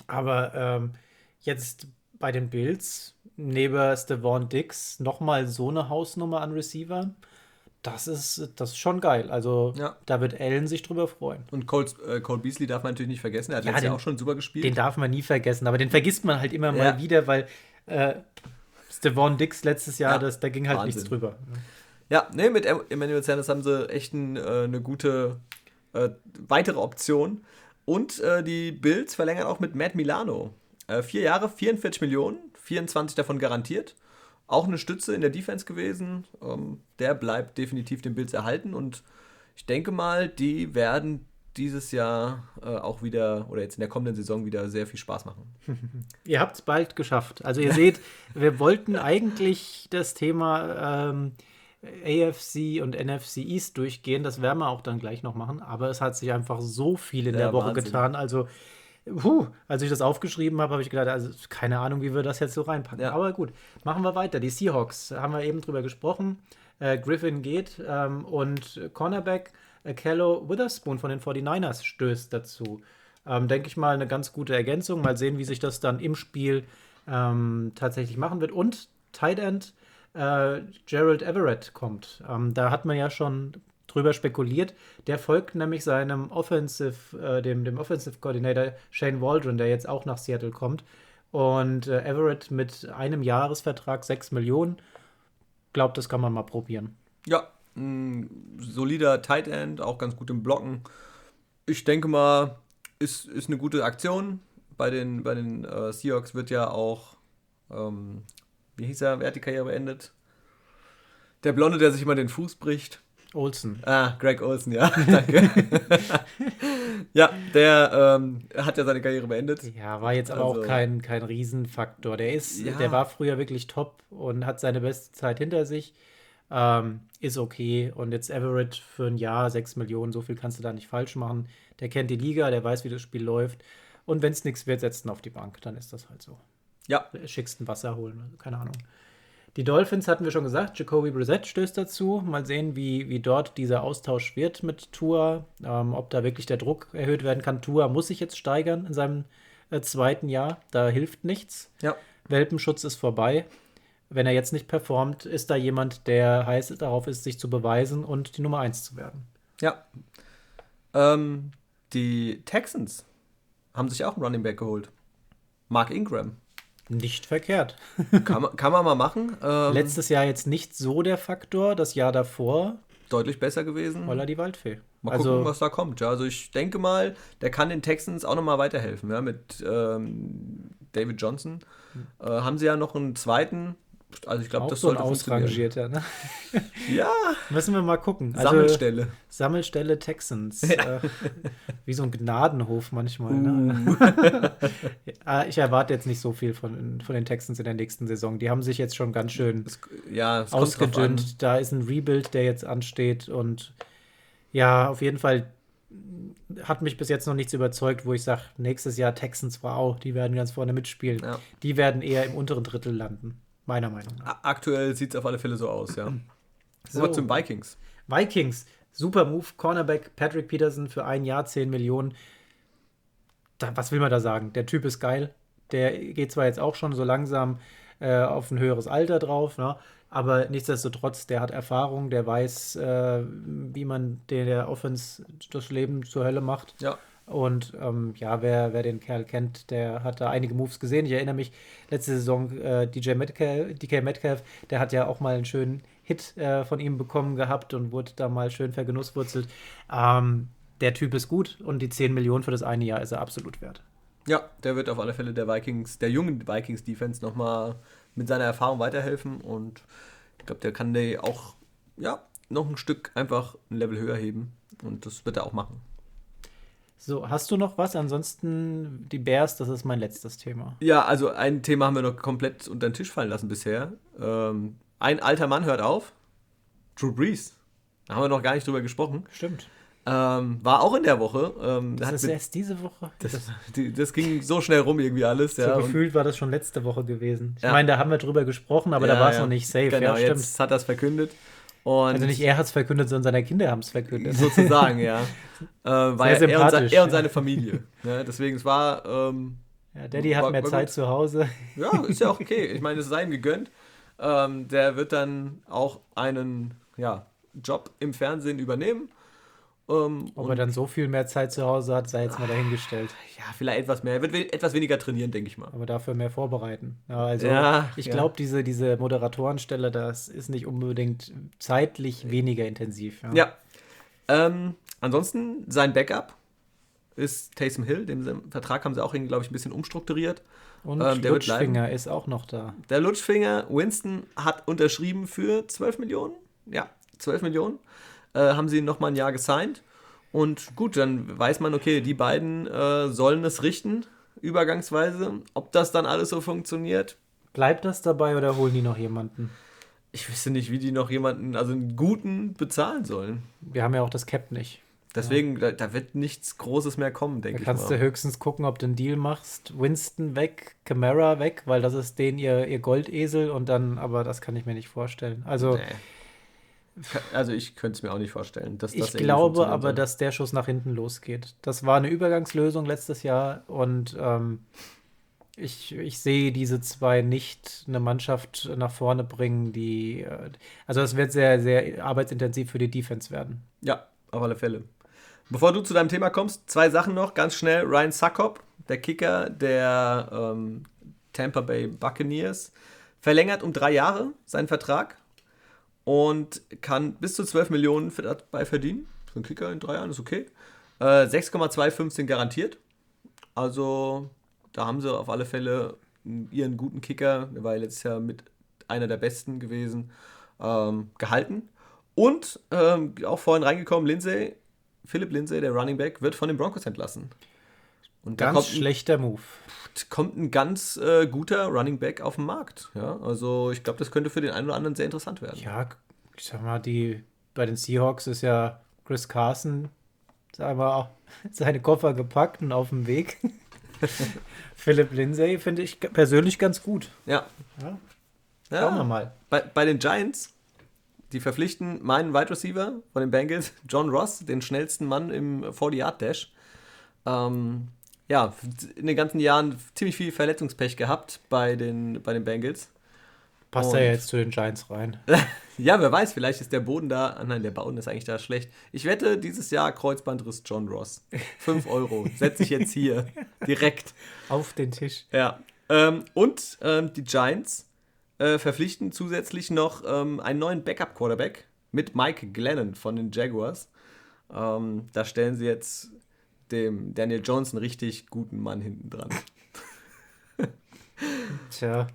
Aber ähm, jetzt bei den Bills neben Stevan Dix nochmal so eine Hausnummer an Receivern das ist, das ist schon geil. Also ja. da wird Allen sich drüber freuen. Und Cole, äh, Cole Beasley darf man natürlich nicht vergessen. Er hat ja, letztes den, Jahr auch schon super gespielt. Den darf man nie vergessen, aber den vergisst man halt immer ja. mal wieder, weil äh, Stevan Dix letztes Jahr, ja. das, da ging halt Wahnsinn. nichts drüber. Ja, nee, mit Emmanuel Sanders haben sie echt ein, äh, eine gute äh, weitere Option. Und äh, die Bills verlängern auch mit Matt Milano. Äh, vier Jahre, 44 Millionen, 24 davon garantiert auch eine Stütze in der Defense gewesen. Ähm, der bleibt definitiv den Bills erhalten und ich denke mal, die werden dieses Jahr äh, auch wieder oder jetzt in der kommenden Saison wieder sehr viel Spaß machen. (laughs) ihr habt es bald geschafft. Also ihr seht, wir wollten eigentlich das Thema ähm, AFC und NFC East durchgehen. Das werden wir auch dann gleich noch machen. Aber es hat sich einfach so viel in Ja, der Woche Wahnsinn. getan. Also, puh, als ich das aufgeschrieben habe, habe ich gedacht, also keine Ahnung, wie wir das jetzt so reinpacken. Ja. Aber gut, machen wir weiter. Die Seahawks, haben wir eben drüber gesprochen. Äh, Griffin geht ähm, und Cornerback Kello Witherspoon von den 49ers stößt dazu. Ähm, Denke ich mal, eine ganz gute Ergänzung. Mal sehen, wie sich das dann im Spiel ähm, tatsächlich machen wird. Und Tight End äh, Gerald Everett kommt. Ähm, da hat man ja schon drüber spekuliert. Der folgt nämlich seinem Offensive, äh, dem, dem Offensive Coordinator Shane Waldron, der jetzt auch nach Seattle kommt. Und äh, Everett mit einem Jahresvertrag 6 Millionen. Glaubt, das kann man mal probieren. Ja, ein solider Tight End, auch ganz gut im Blocken. Ich denke mal, ist, ist eine gute Aktion. Bei den, bei den äh, Seahawks wird ja auch, ähm, wie hieß er, wer hat die Karriere beendet? Der Blonde, der sich immer den Fuß bricht. Olsen. Ah, Greg Olson, ja, (laughs) danke. ja, der ähm, hat ja seine Karriere beendet. Ja, war jetzt aber Also- auch kein, kein Riesenfaktor. Der ist, Ja. der war früher wirklich top und hat seine beste Zeit hinter sich. Ähm, ist okay. Und jetzt Everett für ein Jahr, 6 Millionen, so viel kannst du da nicht falsch machen. Der kennt die Liga, der weiß, wie das Spiel läuft. Und wenn es nichts wird, setzt ihn auf die Bank. Dann ist das halt so. Ja, Schickst ein Wasser holen, also keine Ahnung. Die Dolphins hatten wir schon gesagt, Jacoby Brissett stößt dazu. Mal sehen, wie, wie dort dieser Austausch wird mit Tua, ähm, ob da wirklich der Druck erhöht werden kann. Tua muss sich jetzt steigern in seinem äh, zweiten Jahr, da hilft nichts. ja. Welpenschutz ist vorbei. Wenn er jetzt nicht performt, ist da jemand, der heiß darauf ist, sich zu beweisen und die Nummer 1 zu werden. Ja. Ähm, die Texans haben sich auch einen Running Back geholt. Mark Ingram. Nicht verkehrt. (laughs) Kann man, kann man mal machen. Ähm, Letztes Jahr jetzt nicht so der Faktor, das Jahr davor, deutlich besser gewesen. Holla die Waldfee. Mal also, gucken, was da kommt. Ja, also ich denke mal, der kann den Texans auch nochmal weiterhelfen. Ja, mit ähm, David Johnson äh, haben sie ja noch einen zweiten. Also ich glaube, das so ein sollte funktionieren. ausrangierter, ne? (laughs) Ja, Müssen wir mal gucken. Also, Sammelstelle. Sammelstelle Texans. Äh, wie so ein Gnadenhof manchmal. Uh. Ne? (laughs) Ja, ich erwarte jetzt nicht so viel von, von den Texans in der nächsten Saison. Die haben sich jetzt schon ganz schön Es, ja, es ausgedünnt. Da ist ein Rebuild, der jetzt ansteht. Und ja, auf jeden Fall hat mich bis jetzt noch nichts überzeugt, wo ich sage, nächstes Jahr Texans, wow, die werden ganz vorne mitspielen. Ja. Die werden eher im unteren Drittel landen, meiner Meinung nach. Aktuell sieht es auf alle Fälle so aus, ja. (clears throat) So. So. zum Vikings. Vikings, super Move, Cornerback Patrick Peterson für ein Jahr 10 Millionen. Da, was will man da sagen? Der Typ ist geil. Der geht zwar jetzt auch schon so langsam äh, auf ein höheres Alter drauf, ne? aber nichtsdestotrotz, der hat Erfahrung, der weiß, äh, wie man der, der Offense das Leben zur Hölle macht. Ja. Und ähm, ja, wer, wer den Kerl kennt, der hat da einige Moves gesehen. Ich erinnere mich, letzte Saison äh, DJ Metcalf, DK Metcalf, der hat ja auch mal einen schönen Hit äh, von ihm bekommen gehabt und wurde da mal schön vergenusswurzelt. Ähm, der Typ ist gut und die 10 Millionen für das eine Jahr ist er absolut wert. Ja, der wird auf alle Fälle der Vikings, der jungen Vikings-Defense nochmal mit seiner Erfahrung weiterhelfen und ich glaube, der kann der auch, ja, noch ein Stück einfach ein Level höher heben und das wird er auch machen. So, hast du noch was? Ansonsten die Bears, das ist mein letztes Thema. Ja, also ein Thema haben wir noch komplett unter den Tisch fallen lassen bisher. Ähm, ein alter Mann hört auf. Drew Brees. Da haben wir noch gar nicht drüber gesprochen. Stimmt. Ähm, war auch in der Woche. Ähm, Das ist mit- erst diese Woche. das, die, das ging so schnell rum irgendwie alles. so Ja, und- gefühlt war das schon letzte Woche gewesen. Ich Ja. meine, da haben wir drüber gesprochen, aber da Ja, war es noch nicht safe. Genau, ja, stimmt. jetzt hat es verkündet. Und Also nicht er hat es verkündet, sondern seine Kinder haben es verkündet. (laughs) sozusagen, ja. (laughs) Äh, weil er, und, er und seine Familie. Ja, deswegen, es war, ähm, Ja, Daddy hat War- mehr war Zeit gut. zu Hause. (laughs) ja, ist ja auch okay. Ich meine, es sei ihm gegönnt. Ähm, der wird dann auch einen ja, Job im Fernsehen übernehmen. Ähm, Ob er dann so viel mehr Zeit zu Hause hat, sei jetzt mal dahingestellt. ja, vielleicht etwas mehr. Er wird we etwas weniger trainieren, denke ich mal. Aber dafür mehr vorbereiten. Ja, also Ja, ich ja. glaube, diese, diese Moderatorenstelle, das ist nicht unbedingt zeitlich weniger intensiv. Ja. Ja. Ähm, ansonsten, sein Backup ist Taysom Hill. Den Vertrag haben sie auch, glaube ich, ein bisschen umstrukturiert. Und Ähm, der Lutschfinger ist auch noch da. Der Lutschfinger Winston hat unterschrieben für 12 Millionen. Ja, 12 Millionen. Äh, haben sie nochmal ein Jahr gesigned. Und gut, dann weiß man, okay, die beiden äh, sollen es richten, übergangsweise. Ob das dann alles so funktioniert, Bleibt das dabei oder holen die noch jemanden? ich wüsste nicht, wie die noch jemanden, also einen guten bezahlen sollen. Wir haben ja auch das Cap nicht. Deswegen, da, da wird nichts Großes mehr kommen, denke Da ich kannst du höchstens gucken, ob du einen Deal machst. Winston weg, Camara weg, weil das ist den ihr, ihr Goldesel und dann, aber das kann ich mir nicht vorstellen. Also Nee. Also ich könnte es mir auch nicht vorstellen. Dass das ich glaube aber, dass der Schuss nach hinten losgeht. Das war eine Übergangslösung letztes Jahr und ähm, ich, ich sehe diese zwei nicht eine Mannschaft nach vorne bringen, die äh, also es wird sehr, sehr arbeitsintensiv für die Defense werden. Ja, auf alle Fälle. Bevor du zu deinem Thema kommst, zwei Sachen noch, ganz schnell. Ryan Succop, der Kicker der ähm, Tampa Bay Buccaneers, verlängert um drei Jahre seinen Vertrag und kann bis zu 12 Millionen dabei verdienen. Für einen Kicker in drei Jahren ist okay. Äh, 6,25 sind garantiert. Also da haben sie auf alle Fälle ihren guten Kicker, der war letztes Jahr mit einer der besten gewesen, ähm, gehalten. Und ähm, auch vorhin reingekommen, Lindsay, Philipp Lindsay, der Running Back, wird von den Broncos entlassen. Und da Ganz kommt schlechter Move. Kommt ein ganz äh, guter Running Back auf den Markt. Ja? Also ich glaube, das könnte für den einen oder anderen sehr interessant werden. Ja, ich sag mal, die bei den Seahawks ist ja Chris Carson, sagen wir auch, (laughs) seine Koffer gepackt und auf dem Weg. (laughs) Philipp Lindsay finde ich persönlich ganz gut. Ja. Ja, ja. Schauen wir mal. Bei, bei den Giants, die verpflichten meinen Wide Receiver von den Bengals, John Ross, den schnellsten Mann im 40-Yard-Dash. Ähm, ja, in den ganzen Jahren ziemlich viel Verletzungspech gehabt bei den, bei den Bengals. Passt er jetzt zu den Giants rein? (laughs) Ja, wer weiß, vielleicht ist der Boden da. ah, Nein, der Boden ist eigentlich da schlecht. Ich wette, dieses Jahr Kreuzbandriss John Ross. 5 (laughs) Euro. Setze ich jetzt hier. Direkt. Auf den Tisch. Ja. Ähm, und ähm, die Giants äh, verpflichten zusätzlich noch ähm, einen neuen Backup-Quarterback mit Mike Glennon von den Jaguars. Ähm, da stellen sie jetzt dem Daniel einen richtig guten Mann hinten dran. (laughs) Tja.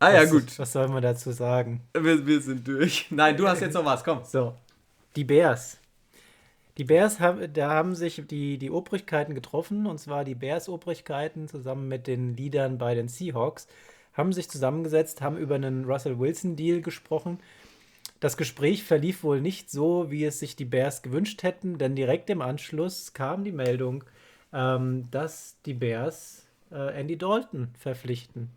Ah ja, was, gut. Was soll man dazu sagen? Wir, wir sind durch. Nein, du hast jetzt noch was. Komm. So, die Bears. Die Bears haben, da haben sich die, die Obrigkeiten getroffen, und zwar die Bears-Obrigkeiten zusammen mit den Leadern bei den Seahawks, haben sich zusammengesetzt, haben über einen Russell Wilson-Deal gesprochen. Das Gespräch verlief wohl nicht so, wie es sich die Bears gewünscht hätten, denn direkt im Anschluss kam die Meldung, ähm, dass die Bears äh, Andy Dalton verpflichten.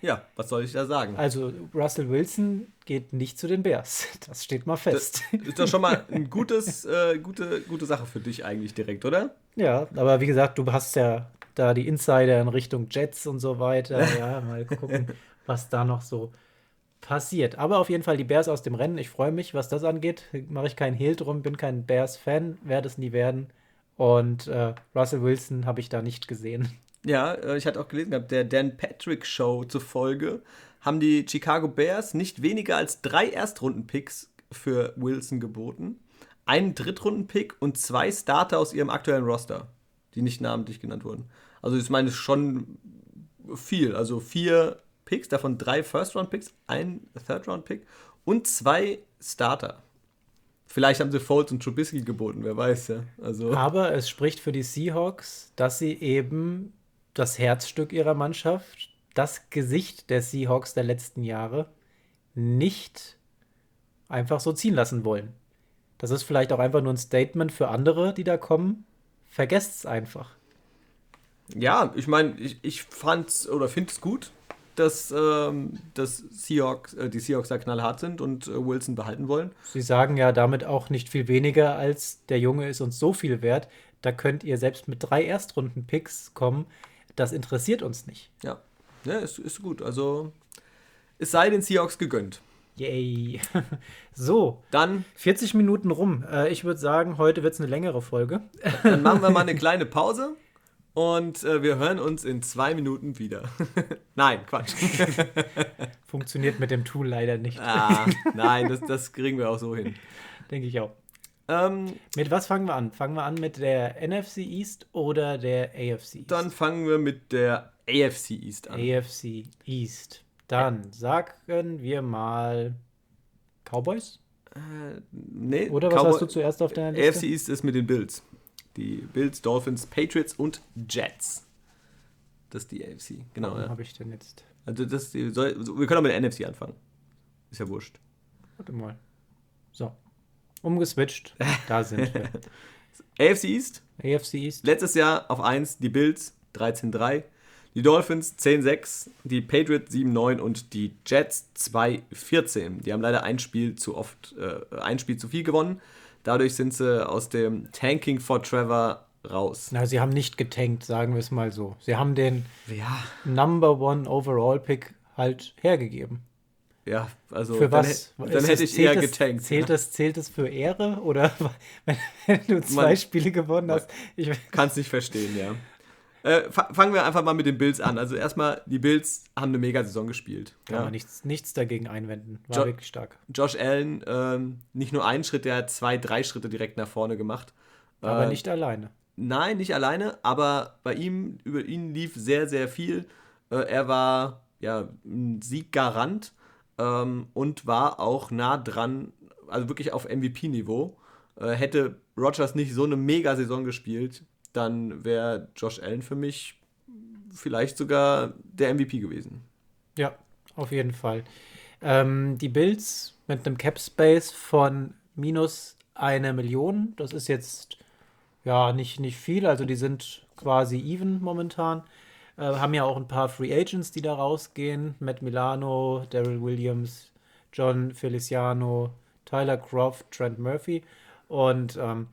Ja, was soll ich da sagen? Also Russell Wilson geht nicht zu den Bears. (laughs) Das steht mal fest. Ist doch schon mal (laughs) ein gutes, äh, gute, gute Sache für dich eigentlich direkt, oder? Ja, aber wie gesagt, du hast ja da die Insider in Richtung Jets und so weiter. (laughs) Ja, mal gucken, was da noch so passiert. Aber auf jeden Fall die Bears aus dem Rennen. Ich freue mich, was das angeht. Mache ich keinen Hehl drum, bin kein Bears-Fan, werde es nie werden. Und äh, Russell Wilson habe ich da nicht gesehen. Ja, äh, ich hatte auch gelesen gehabt, der Dan Patrick Show zufolge haben die Chicago Bears nicht weniger als drei Erstrunden-Picks für Wilson geboten, einen Drittrunden-Pick und zwei Starter aus ihrem aktuellen Roster, die nicht namentlich genannt wurden. Also ich meine, es ist schon viel. Also vier Picks, davon drei First-Round-Picks, ein Third-Round-Pick und zwei Starter. Vielleicht haben sie Foles und Trubisky geboten, wer weiß ja. Also, Aber es spricht für die Seahawks, dass sie eben das Herzstück ihrer Mannschaft, das Gesicht der Seahawks der letzten Jahre, nicht einfach so ziehen lassen wollen. Das ist vielleicht auch einfach nur ein Statement für andere, die da kommen. Vergesst es einfach. Ja, ich meine, ich, ich fand's oder finde es gut, dass, ähm, dass Seahawks, äh, die Seahawks da knallhart sind und äh, Wilson behalten wollen. Sie sagen ja damit auch nicht viel weniger als der Junge ist uns so viel wert. Da könnt ihr selbst mit drei Erstrunden-Picks kommen. Das interessiert uns nicht. Ja, ja ist, ist gut. Also es sei den Seahawks gegönnt. Yay. (laughs) so, Dann, 40 Minuten rum. Äh, ich würde sagen, heute wird es eine längere Folge. dann machen wir mal eine (laughs) kleine Pause und äh, wir hören uns in zwei Minuten wieder. (laughs) nein, Quatsch. (laughs) Funktioniert mit dem Tool leider nicht. ah, nein, das, das kriegen wir auch so hin. Denke ich auch. Ähm, Mit was fangen wir an? Fangen wir an mit der NFC East oder der AFC East? dann fangen wir mit der AFC East an. AFC East. Dann sagen wir mal Cowboys. Äh, nee, Oder was hast du zuerst auf deiner Liste? AFC East ist mit den Bills. Die Bills, Dolphins, Patriots und Jets. Das ist die AFC, genau. Warum ja. habe ich denn jetzt? Also das, soll, wir können auch mit der NFC anfangen. Ist ja wurscht. Warte mal. So. Umgeswitcht. Da sind wir. (laughs) AFC East. AFC East. Letztes Jahr auf 1 die Bills 13-3. Die Dolphins 10-6, die Patriots 7-9 und die Jets 2-14. Die haben leider ein Spiel zu oft, äh, ein Spiel zu viel gewonnen. Dadurch sind sie aus dem Tanking for Trevor raus. Na, sie haben nicht getankt, sagen wir es mal so. Sie haben den ja. Number One Overall Pick halt hergegeben. Ja, also für was? Dann, dann hätte ich eher das, getankt. Zählt, ja. das, zählt das für Ehre oder (laughs) wenn, du zwei man, Spiele gewonnen hast? Ich kann es nicht verstehen, ja. Äh, fangen wir einfach mal mit den Bills an. Also erstmal, die Bills haben eine Mega-Saison gespielt. Kann ja. man nichts, nichts dagegen einwenden. War jo wirklich stark. Josh Allen, ähm, nicht nur einen Schritt, der hat zwei, drei Schritte direkt nach vorne gemacht. Aber äh, nicht alleine. Nein, nicht alleine, aber bei ihm, über ihn lief sehr, sehr viel. Äh, er war ja ein Sieggarant ähm, und war auch nah dran, also wirklich auf MVP-Niveau. Äh, hätte Rogers nicht so eine Mega-Saison gespielt, dann wäre Josh Allen für mich vielleicht sogar der MVP gewesen. Ja, auf jeden Fall. Ähm, die Bills mit einem Cap Space von minus eine Million, das ist jetzt ja nicht, nicht viel, also die sind quasi even momentan. Äh, haben ja auch ein paar Free Agents, die da rausgehen. Matt Milano, Daryl Williams, John Feliciano, Tyler Croft, Trent Murphy. Und ähm,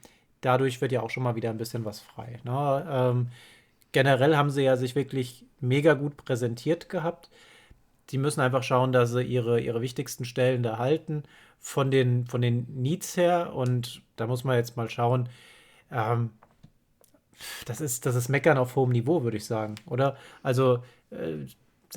dadurch wird ja auch schon mal wieder ein bisschen was frei. Ne? Ähm, generell haben sie ja sich wirklich mega gut präsentiert gehabt. Die müssen einfach schauen, dass sie ihre, ihre wichtigsten Stellen da halten von den, von den Needs her. Und da muss man jetzt mal schauen. Ähm, das ist, das ist Meckern auf hohem Niveau, würde ich sagen, oder? Also, äh,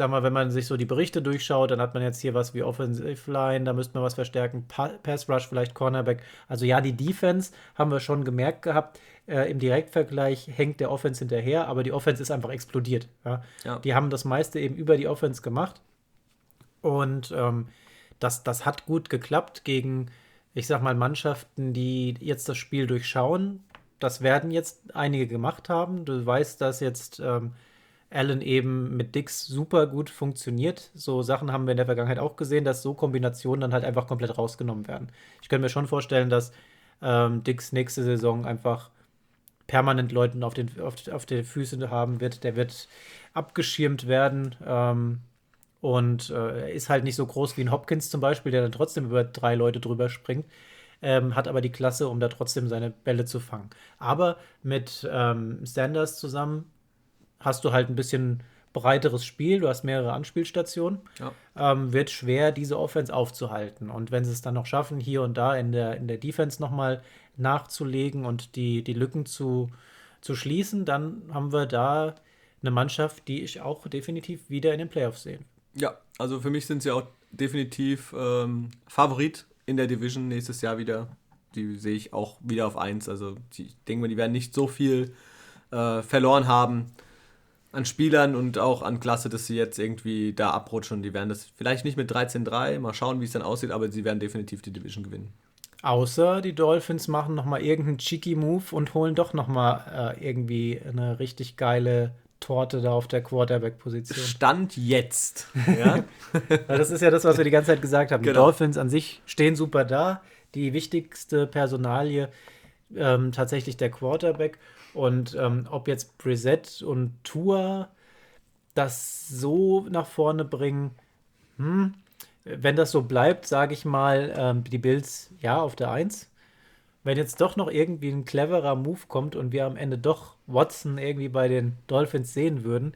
sag mal, wenn man sich so die Berichte durchschaut, dann hat man jetzt hier was wie Offensive Line, da müsste man was verstärken, pa Pass Rush, vielleicht Cornerback. Also ja, die Defense haben wir schon gemerkt gehabt. Äh, Im Direktvergleich hängt der Offense hinterher, aber die Offense ist einfach explodiert. Ja? Ja. Die haben das meiste eben über die Offense gemacht. Und ähm, das, das hat gut geklappt gegen, ich sag mal, Mannschaften, die jetzt das Spiel durchschauen. Das werden jetzt einige gemacht haben. Du weißt, dass jetzt ähm, Allen eben mit Dix super gut funktioniert. So Sachen haben wir in der Vergangenheit auch gesehen, dass so Kombinationen dann halt einfach komplett rausgenommen werden. Ich könnte mir schon vorstellen, dass ähm, Dix nächste Saison einfach permanent Leuten auf den, auf, auf den Füßen haben wird. Der wird abgeschirmt werden. Ähm, und äh, ist halt nicht so groß wie ein Hopkins zum Beispiel, der dann trotzdem über drei Leute drüber springt. Ähm, hat aber die Klasse, um da trotzdem seine Bälle zu fangen. Aber mit ähm, Sanders zusammen hast du halt ein bisschen breiteres Spiel, du hast mehrere Anspielstationen, ja. ähm, wird schwer, diese Offense aufzuhalten. Und wenn sie es dann noch schaffen, hier und da in der, in der Defense nochmal nachzulegen und die, die Lücken zu, zu schließen, dann haben wir da eine Mannschaft, die ich auch definitiv wieder in den Playoffs sehe. Ja, also für mich sind sie auch definitiv ähm, Favorit in der Division nächstes Jahr wieder. Die sehe ich auch wieder auf 1. Also ich denke mal, die werden nicht so viel äh, verloren haben an Spielern und auch an Klasse, dass sie jetzt irgendwie da abrutschen. Die werden das vielleicht nicht mit 13-3, mal schauen, wie es dann aussieht, aber sie werden definitiv die Division gewinnen. Außer die Dolphins machen nochmal irgendeinen cheeky Move und holen doch nochmal äh, irgendwie eine richtig geile Torte da auf der Quarterback-Position. Stand jetzt. (laughs) Ja? Das ist ja das, was wir die ganze Zeit gesagt haben. Genau. Die Dolphins an sich stehen super da. Die wichtigste Personalie ähm, tatsächlich der Quarterback. Und ähm, ob jetzt Brissett und Tour das so nach vorne bringen, hm, wenn das so bleibt, sage ich mal, ähm, die Bills ja auf der 1. Wenn jetzt doch noch irgendwie ein cleverer Move kommt und wir am Ende doch Watson irgendwie bei den Dolphins sehen würden,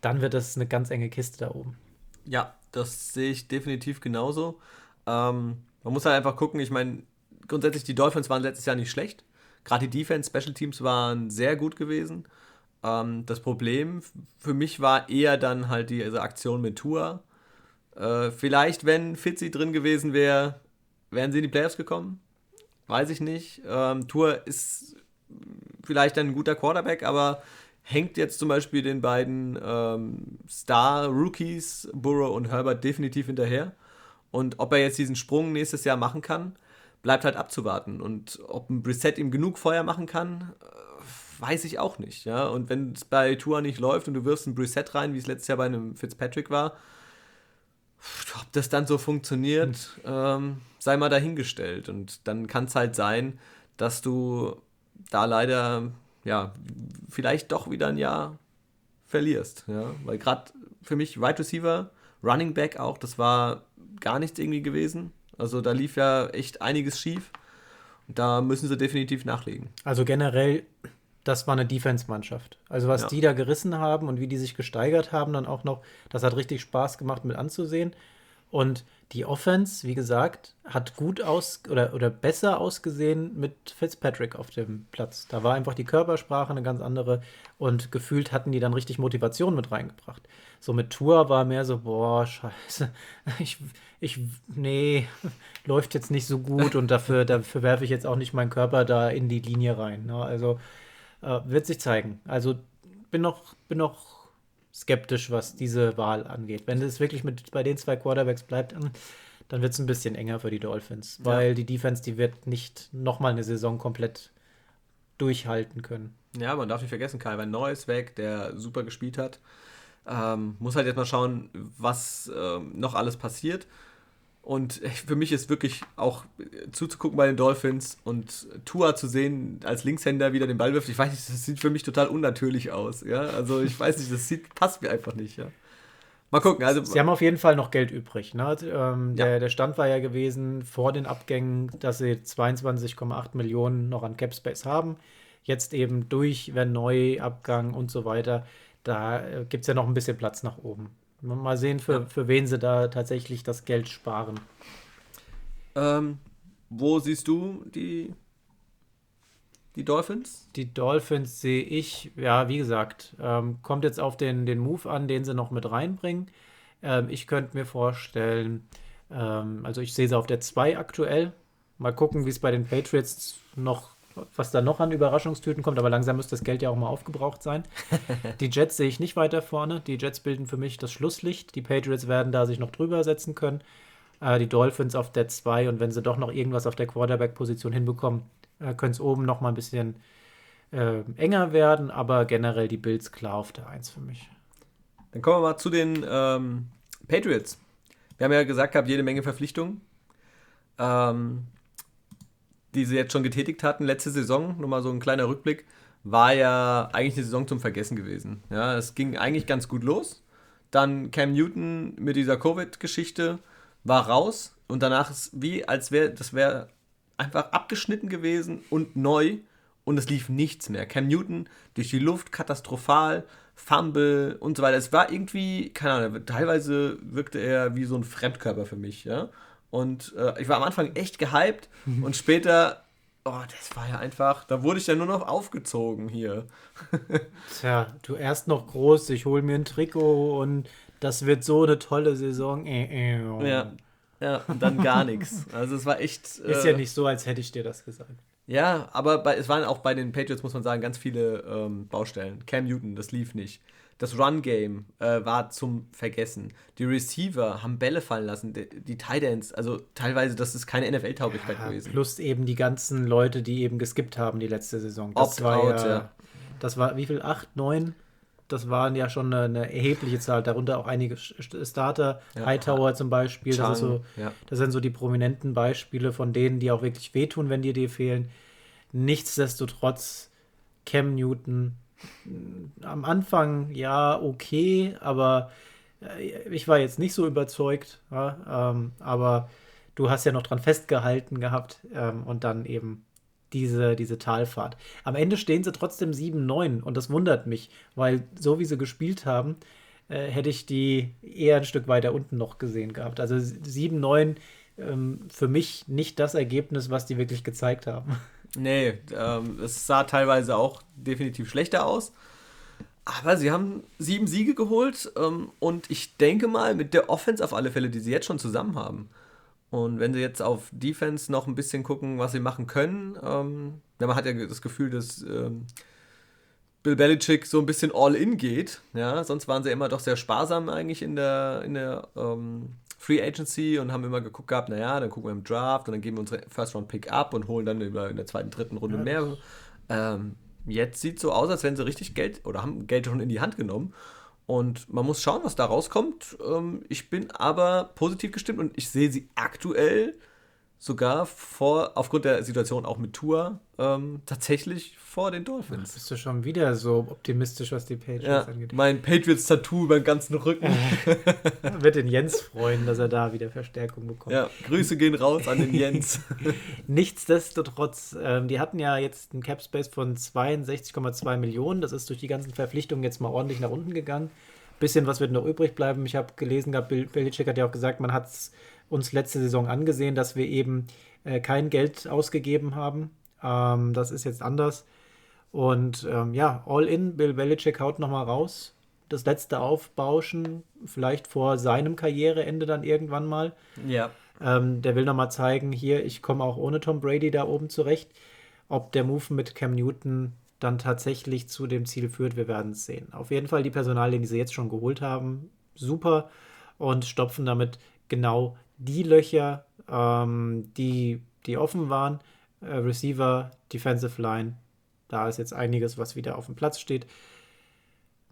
dann wird das eine ganz enge Kiste da oben. Ja, das sehe ich definitiv genauso. Ähm, man muss halt einfach gucken, ich meine, grundsätzlich die Dolphins waren letztes Jahr nicht schlecht. Gerade die Defense, Special Teams waren sehr gut gewesen. Ähm, das Problem für mich war eher dann halt diese Aktion mit Tour. Äh, vielleicht, wenn Fitzy drin gewesen wäre, wären sie in die Playoffs gekommen. Weiß ich nicht. Ähm, Tour ist vielleicht ein guter Quarterback, aber hängt jetzt zum Beispiel den beiden ähm, Star-Rookies, Burrow und Herbert, definitiv hinterher. Und ob er jetzt diesen Sprung nächstes Jahr machen kann, bleibt halt abzuwarten. Und ob ein Brissett ihm genug Feuer machen kann, äh, weiß ich auch nicht. Ja? Und wenn es bei Tour nicht läuft und du wirfst ein Brissett rein, wie es letztes Jahr bei einem Fitzpatrick war, ob das dann so funktioniert, mhm. ähm, sei mal dahingestellt. Und dann kann es halt sein, dass du da leider, ja, vielleicht doch wieder ein Jahr verlierst. Ja? Weil gerade für mich Right Receiver, Running Back auch, das war gar nichts irgendwie gewesen. Also da lief ja echt einiges schief. Und da müssen sie definitiv nachlegen. Also generell, das war eine Defense-Mannschaft. Also was ja. die da gerissen haben und wie die sich gesteigert haben, dann auch noch, das hat richtig Spaß gemacht mit anzusehen. Und die Offense, wie gesagt, hat gut aus oder, oder besser ausgesehen mit Fitzpatrick auf dem Platz. Da war einfach die Körpersprache eine ganz andere und gefühlt hatten die dann richtig Motivation mit reingebracht. So mit Tour war mehr so, boah, scheiße, (laughs) ich, ich, nee, (laughs) läuft jetzt nicht so gut und dafür, dafür werfe ich jetzt auch nicht meinen Körper da in die Linie rein. Ne? Also äh, wird sich zeigen. Also bin noch, bin noch skeptisch, was diese Wahl angeht. Wenn es wirklich mit bei den zwei Quarterbacks bleibt, dann wird es ein bisschen enger für die Dolphins, weil ja. die Defense, die wird nicht nochmal eine Saison komplett durchhalten können. Ja, man darf nicht vergessen, Kai Van Neu ist weg, der super gespielt hat. Ähm, muss halt jetzt mal schauen, was ähm, noch alles passiert. Und für mich ist wirklich auch zuzugucken bei den Dolphins und Tua zu sehen, als Linkshänder wieder den Ball wirft. Ich weiß nicht, das sieht für mich total unnatürlich aus. Ja? Also ich weiß nicht, das sieht, passt mir einfach nicht. Ja? Mal gucken. Also, sie haben auf jeden Fall noch Geld übrig. Ne? Ähm, der, ja. der Stand war ja gewesen vor den Abgängen, dass sie 22,8 Millionen noch an Cap Space haben. Jetzt eben durch, wenn Neuabgang und so weiter. Da äh, gibt es ja noch ein bisschen Platz nach oben. Mal sehen, für, ja. für wen sie da tatsächlich das Geld sparen. Ähm, wo siehst du die, die Dolphins? Die Dolphins sehe ich, ja, wie gesagt, ähm, kommt jetzt auf den, den Move an, den sie noch mit reinbringen. Ähm, ich könnte mir vorstellen, ähm, also ich sehe sie auf der 2 aktuell. Mal gucken, wie es bei den Patriots noch was da noch an Überraschungstüten kommt, aber langsam müsste das Geld ja auch mal aufgebraucht sein. (laughs) die Jets sehe ich nicht weiter vorne. Die Jets bilden für mich das Schlusslicht. Die Patriots werden da sich noch drüber setzen können. Äh, die Dolphins auf der 2 und wenn sie doch noch irgendwas auf der Quarterback-Position hinbekommen, äh, können es oben noch mal ein bisschen äh, enger werden, aber generell die Bills klar auf der 1 für mich. Dann kommen wir mal zu den ähm, Patriots. Wir haben ja gesagt gehabt, jede Menge Verpflichtungen. Ähm, die sie jetzt schon getätigt hatten, letzte Saison, nochmal so ein kleiner Rückblick, war ja eigentlich eine Saison zum Vergessen gewesen. Ja, es ging eigentlich ganz gut los. Dann Cam Newton mit dieser Covid-Geschichte war raus und danach ist wie, als wäre, das wäre einfach abgeschnitten gewesen und neu und es lief nichts mehr. Cam Newton durch die Luft katastrophal, Fumble und so weiter. Es war irgendwie, keine Ahnung, teilweise wirkte er wie so ein Fremdkörper für mich, ja. Und äh, ich war am Anfang echt gehypt (laughs) und später, oh, das war ja einfach, da wurde ich ja nur noch aufgezogen hier. (laughs) Tja, du erst noch groß, ich hole mir ein Trikot und das wird so eine tolle Saison. Äh, äh. Ja, ja, und dann gar (laughs) nichts. Also es war echt. Ist ja äh, nicht so, als hätte ich dir das gesagt. Ja, aber bei, es waren auch bei den Patriots, muss man sagen, ganz viele ähm, Baustellen. Cam Newton, das lief nicht. Das Run-Game äh, war zum Vergessen. Die Receiver haben Bälle fallen lassen. Die, die Tight Ends, also teilweise, das ist keine NFL-Tauglichkeit ja, gewesen. Plus eben die ganzen Leute, die eben geskippt haben die letzte Saison. Das Opt war out, ja, ja, Das war wie viel? Acht, neun? Das waren ja schon eine, eine erhebliche Zahl. Darunter auch einige Starter. Ja, Hightower zum Beispiel. Chang, das, so, ja. das sind so die prominenten Beispiele von denen, die auch wirklich wehtun, wenn dir die fehlen. Nichtsdestotrotz, Cam Newton am Anfang ja okay, aber äh, ich war jetzt nicht so überzeugt. Ja, ähm, aber du hast ja noch dran festgehalten gehabt ähm, und dann eben diese, diese Talfahrt. Am Ende stehen sie trotzdem 7-9 und das wundert mich, weil so wie sie gespielt haben, äh, hätte ich die eher ein Stück weiter unten noch gesehen gehabt. Also 7-9 ähm, für mich nicht das Ergebnis, was die wirklich gezeigt haben. Nee, ähm, es sah teilweise auch definitiv schlechter aus. Aber sie haben sieben Siege geholt ähm, und ich denke mal mit der Offense auf alle Fälle, die sie jetzt schon zusammen haben. Und wenn sie jetzt auf Defense noch ein bisschen gucken, was sie machen können, ähm, man hat ja das Gefühl, dass ähm, Bill Belichick so ein bisschen all in geht. Ja, sonst waren sie immer doch sehr sparsam eigentlich in der, in der ähm, Free Agency und haben immer geguckt gehabt, naja, dann gucken wir im Draft und dann geben wir unsere First Round Pick ab und holen dann in der zweiten, dritten Runde ja. mehr. Ähm, jetzt sieht es so aus, als wenn sie richtig Geld oder haben Geld schon in die Hand genommen. Und man muss schauen, was da rauskommt. Ähm, ich bin aber positiv gestimmt und ich sehe sie aktuell sogar vor, aufgrund der Situation auch mit Tour, ähm, tatsächlich vor den Dolphins. Ja, bist du schon wieder so optimistisch, was die Patriots ja, angeht? Mein Patriots-Tattoo über den ganzen Rücken. (laughs) Wird den Jens freuen, dass er da wieder Verstärkung bekommt. Ja, Grüße gehen raus an den Jens. (laughs) Nichtsdestotrotz, ähm, die hatten ja jetzt einen Cap-Space von 62,2 Millionen. Das ist durch die ganzen Verpflichtungen jetzt mal ordentlich nach unten gegangen. Bisschen was wird noch übrig belieben. Ich habe gelesen, Bill Belichick hat ja auch gesagt, man hat es uns letzte Saison angesehen, dass wir eben äh, kein Geld ausgegeben haben. Ähm, das ist jetzt anders. Und ähm, ja, all in, Bill Belichick haut nochmal raus. Das letzte Aufbauschen, vielleicht vor seinem Karriereende dann irgendwann mal. Ja. Ähm, der will nochmal zeigen, hier, ich komme auch ohne Tom Brady da oben zurecht. Ob der Move mit Cam Newton dann tatsächlich zu dem Ziel führt, wir werden es sehen. Auf jeden Fall die Personalien, die sie jetzt schon geholt haben, super und stopfen damit genau die Löcher, ähm, die, die offen waren, äh, Receiver, Defensive Line, da ist jetzt einiges, was wieder auf dem Platz steht.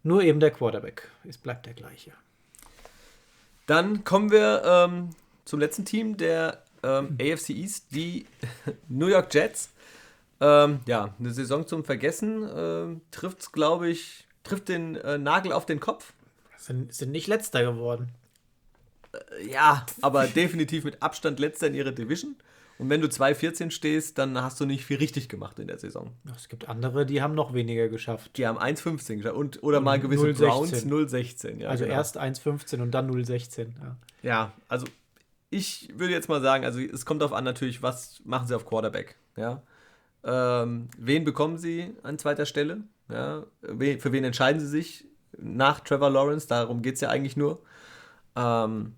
Nur eben der Quarterback, es bleibt der gleiche. Dann kommen wir ähm, zum letzten Team der ähm, AFC East, die (laughs) New York Jets. Ähm, ja, eine Saison zum Vergessen. Ähm, trifft glaube ich, trifft den äh, Nagel auf den Kopf. Sind, sind nicht letzter geworden. Äh, ja, aber definitiv mit Abstand letzter in ihrer Division. Und wenn du 2,14 stehst, dann hast du nicht viel richtig gemacht in der Saison. Es gibt andere, die haben noch weniger geschafft. Die haben 1,15 geschafft. Und, oder mal gewisse 0, Browns 0,16. Ja, also genau. erst 1,15 und dann 0,16. Ja. ja, also ich würde jetzt mal sagen, also es kommt darauf an natürlich, was machen sie auf Quarterback. Ja? Ähm, wen bekommen sie an zweiter Stelle? Ja? Für wen entscheiden sie sich nach Trevor Lawrence? Darum geht es ja eigentlich nur. Ähm,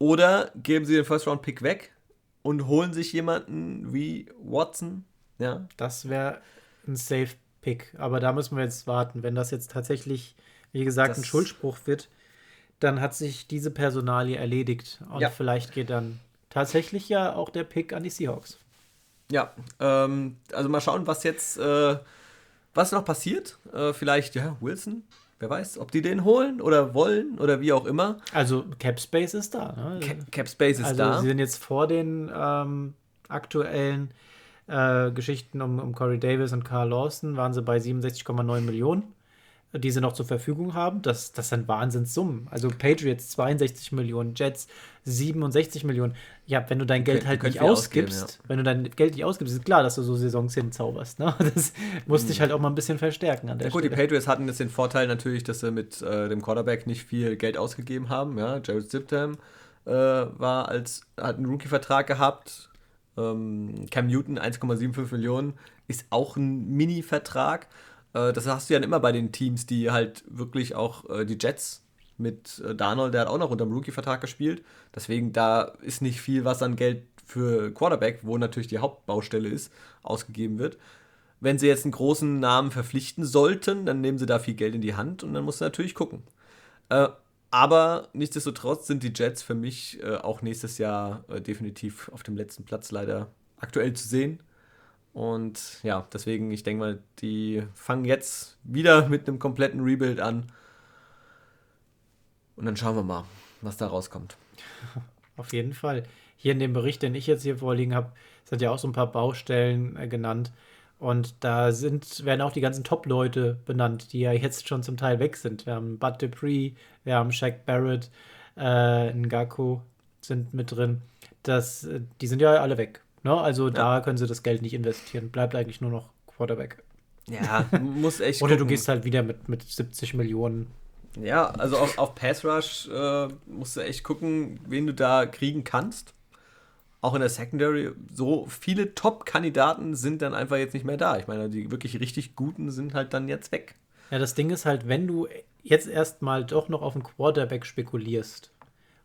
oder geben sie den First-Round-Pick weg und holen sich jemanden wie Watson. Ja. Das wäre ein Safe-Pick. Aber da müssen wir jetzt warten. Wenn das jetzt tatsächlich, wie gesagt, das ein Schuldspruch wird, dann hat sich diese Personalie erledigt. Und ja. vielleicht geht dann tatsächlich ja auch der Pick an die Seahawks. Ja, ähm, also mal schauen, was jetzt, äh, was noch passiert. Äh, vielleicht, ja, Wilson Wer weiß, ob die den holen oder wollen oder wie auch immer. Also Cap Space ist da. Ne? Cap Space ist also, da. Sie sind jetzt vor den ähm, aktuellen äh, Geschichten um, um Corey Davis und Carl Lawson, waren sie bei 67,9 Millionen die sie noch zur Verfügung haben. Das, das sind Wahnsinnssummen. Also Patriots 62 Millionen, Jets 67 Millionen. Ja, wenn du dein Geld halt nicht ausgibst, ausgeben, ja. wenn du dein Geld nicht ausgibst, ist klar, dass du so Saisons hinzauberst. Ne? (laughs) Das musste mhm. dich halt auch mal ein bisschen verstärken an der ja, gut, Stelle. die Patriots hatten jetzt den Vorteil natürlich, dass sie mit äh, dem Quarterback nicht viel Geld ausgegeben haben. Ja? Jared Ziptam äh, war als, hat einen Rookie-Vertrag gehabt. Ähm, Cam Newton 1,75 Millionen ist auch ein Mini-Vertrag. Äh, das hast du ja immer bei den Teams, die halt wirklich auch äh, die Jets mit äh, Darnold, der hat auch noch unter dem Rookie-Vertrag gespielt. Deswegen, da ist nicht viel, was an Geld für Quarterback, wo natürlich die Hauptbaustelle ist, ausgegeben wird. Wenn sie jetzt einen großen Namen verpflichten sollten, dann nehmen sie da viel Geld in die Hand und dann musst du natürlich gucken. Äh, aber nichtsdestotrotz sind die Jets für mich auch nächstes Jahr definitiv auf dem letzten Platz leider aktuell zu sehen. Und ja, deswegen, ich denke mal, die fangen jetzt wieder mit einem kompletten Rebuild an. Und dann schauen wir mal, was da rauskommt. (laughs) Auf jeden Fall. Hier in dem Bericht, den ich jetzt hier vorliegen habe, sind ja auch so ein paar Baustellen äh, genannt. Und da sind, werden auch die ganzen Top-Leute benannt, die ja jetzt schon zum Teil weg sind. Wir haben Bud Dupree, wir haben Shaq Barrett, äh, Ngaku sind mit drin. Das, äh, die sind ja alle weg. Ne? Also ja. da können sie das Geld nicht investieren. Bleibt eigentlich nur noch Quarterback. Ja, muss echt. (laughs) Oder gucken. du gehst halt wieder mit, mit 70 Millionen. Ja, also auf, auf Pass Rush äh, musst du echt gucken, wen du da kriegen kannst. Auch in der Secondary, so viele Top-Kandidaten sind dann einfach jetzt nicht mehr da. Ich meine, die wirklich richtig guten sind halt dann jetzt weg. Ja, das Ding ist halt, wenn du jetzt erstmal doch noch auf einen Quarterback spekulierst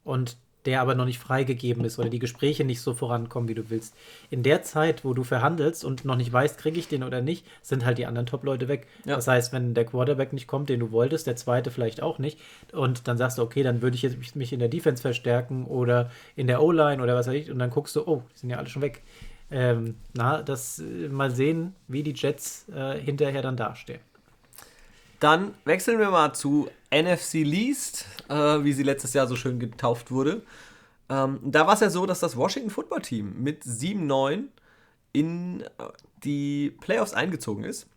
und der aber noch nicht freigegeben ist oder die Gespräche nicht so vorankommen, wie du willst. In der Zeit, wo du verhandelst und noch nicht weißt, kriege ich den oder nicht, sind halt die anderen Top-Leute weg. Ja. Das heißt, wenn der Quarterback nicht kommt, den du wolltest, der zweite vielleicht auch nicht, und dann sagst du, okay, dann würde ich jetzt mich in der Defense verstärken oder in der O-Line oder was weiß ich, und dann guckst du, oh, die sind ja alle schon weg. Ähm, na, das äh, mal sehen, wie die Jets äh, hinterher dann dastehen. Dann wechseln wir mal zu NFC Least, äh, wie sie letztes Jahr so schön getauft wurde. Ähm, da war es ja so, dass das Washington Football Team mit 7-9 in äh, die Playoffs eingezogen ist.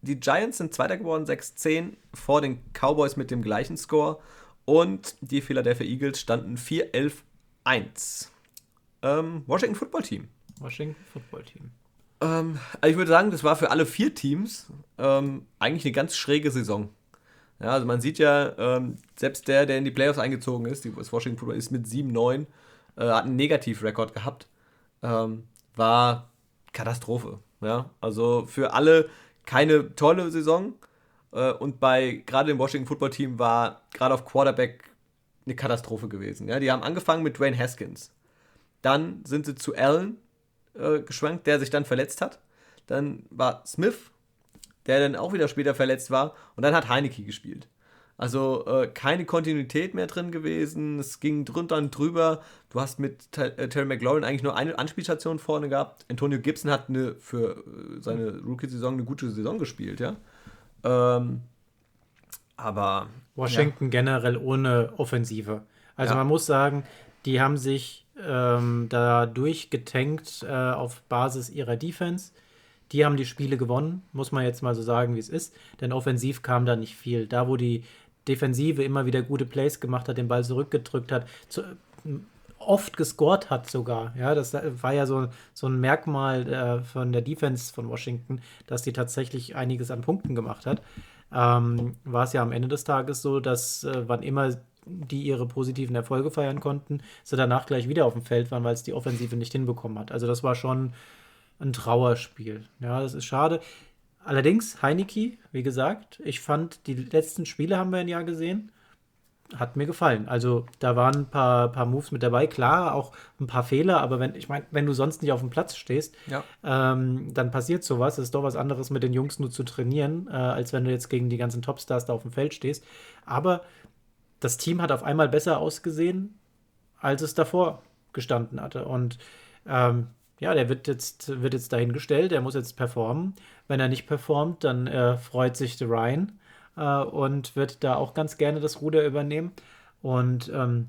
Die Giants sind Zweiter geworden, 6-10 vor den Cowboys mit dem gleichen Score. Und die Philadelphia Eagles standen 4-11-1. Ähm, Washington Football Team. Washington Football Team. Ähm, also ich würde sagen, das war für alle vier Teams ähm, eigentlich eine ganz schräge Saison. Ja, also man sieht ja, ähm, selbst der, der in die Playoffs eingezogen ist, die Washington Football ist mit 7-9, äh, hat einen Negativrekord gehabt. Ähm, war Katastrophe. Ja, also für alle keine tolle Saison. Äh, und bei gerade dem Washington Football Team war gerade auf Quarterback eine Katastrophe gewesen. Ja, die haben angefangen mit Dwayne Haskins. Dann sind sie zu Allen äh, geschwankt, der sich dann verletzt hat. Dann war Smith, der dann auch wieder später verletzt war. Und dann hat Heineke gespielt. Also äh, keine Kontinuität mehr drin gewesen. Es ging drunter und drüber. Du hast mit äh, Terry McLaurin eigentlich nur eine Anspielstation vorne gehabt. Antonio Gibson hat eine, für äh, seine Rookie-Saison eine gute Saison gespielt, ja. Ähm, aber. Washington ja. generell ohne Offensive. Also ja. man muss sagen, die haben sich ähm, da durchgetankt äh, auf Basis ihrer Defense. Die haben die Spiele gewonnen, muss man jetzt mal so sagen, wie es ist. Denn offensiv kam da nicht viel. Da, wo die Defensive immer wieder gute Plays gemacht hat, den Ball zurückgedrückt hat, zu, oft gescored hat sogar. Ja, das war ja so, so ein Merkmal äh, von der Defense von Washington, dass die tatsächlich einiges an Punkten gemacht hat. Ähm, war es ja am Ende des Tages so, dass äh, wann immer die ihre positiven Erfolge feiern konnten, sie danach gleich wieder auf dem Feld waren, weil es die Offensive nicht hinbekommen hat. Also das war schon ein Trauerspiel. Ja, das ist schade. Allerdings, Heineke, wie gesagt, ich fand, die letzten Spiele haben wir ein Jahr gesehen. Hat mir gefallen. Also da waren ein paar, paar Moves mit dabei, klar, auch ein paar Fehler, aber wenn, ich meine, wenn du sonst nicht auf dem Platz stehst, ja. ähm, dann passiert sowas. Es ist doch was anderes, mit den Jungs nur zu trainieren, äh, als wenn du jetzt gegen die ganzen Topstars da auf dem Feld stehst. Aber das Team hat auf einmal besser ausgesehen, als es davor gestanden hatte. Und ähm, ja, der wird jetzt, wird jetzt dahingestellt, er muss jetzt performen. Wenn er nicht performt, dann äh, freut sich der Ryan äh, und wird da auch ganz gerne das Ruder übernehmen. Und ähm,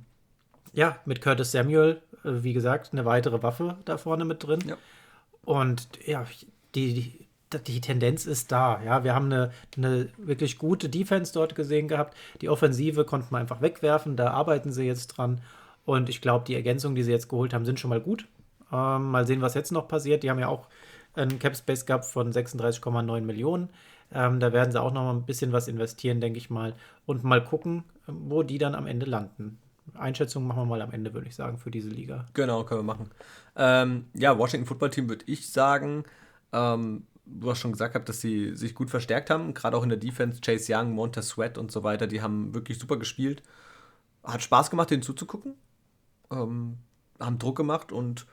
ja, mit Curtis Samuel, äh, wie gesagt, eine weitere Waffe da vorne mit drin. Ja. Und ja, die, die die Tendenz ist da. Ja, wir haben eine, eine wirklich gute Defense dort gesehen gehabt. Die Offensive konnten wir einfach wegwerfen. Da arbeiten sie jetzt dran. Und ich glaube, die Ergänzungen, die sie jetzt geholt haben, sind schon mal gut. Ähm, mal sehen, was jetzt noch passiert. Die haben ja auch einen Cap Space gehabt von 36,9 Millionen. Ähm, da werden sie auch noch mal ein bisschen was investieren, denke ich mal. Und mal gucken, wo die dann am Ende landen. Einschätzung machen wir mal am Ende, würde ich sagen, für diese Liga. Genau, können wir machen. Ähm, ja, Washington Football Team würde ich sagen, ähm, du hast schon gesagt gehabt, dass sie sich gut verstärkt haben, gerade auch in der Defense. Chase Young, Montez Sweat und so weiter, die haben wirklich super gespielt. Hat Spaß gemacht, denen zuzugucken. Ähm, haben Druck gemacht und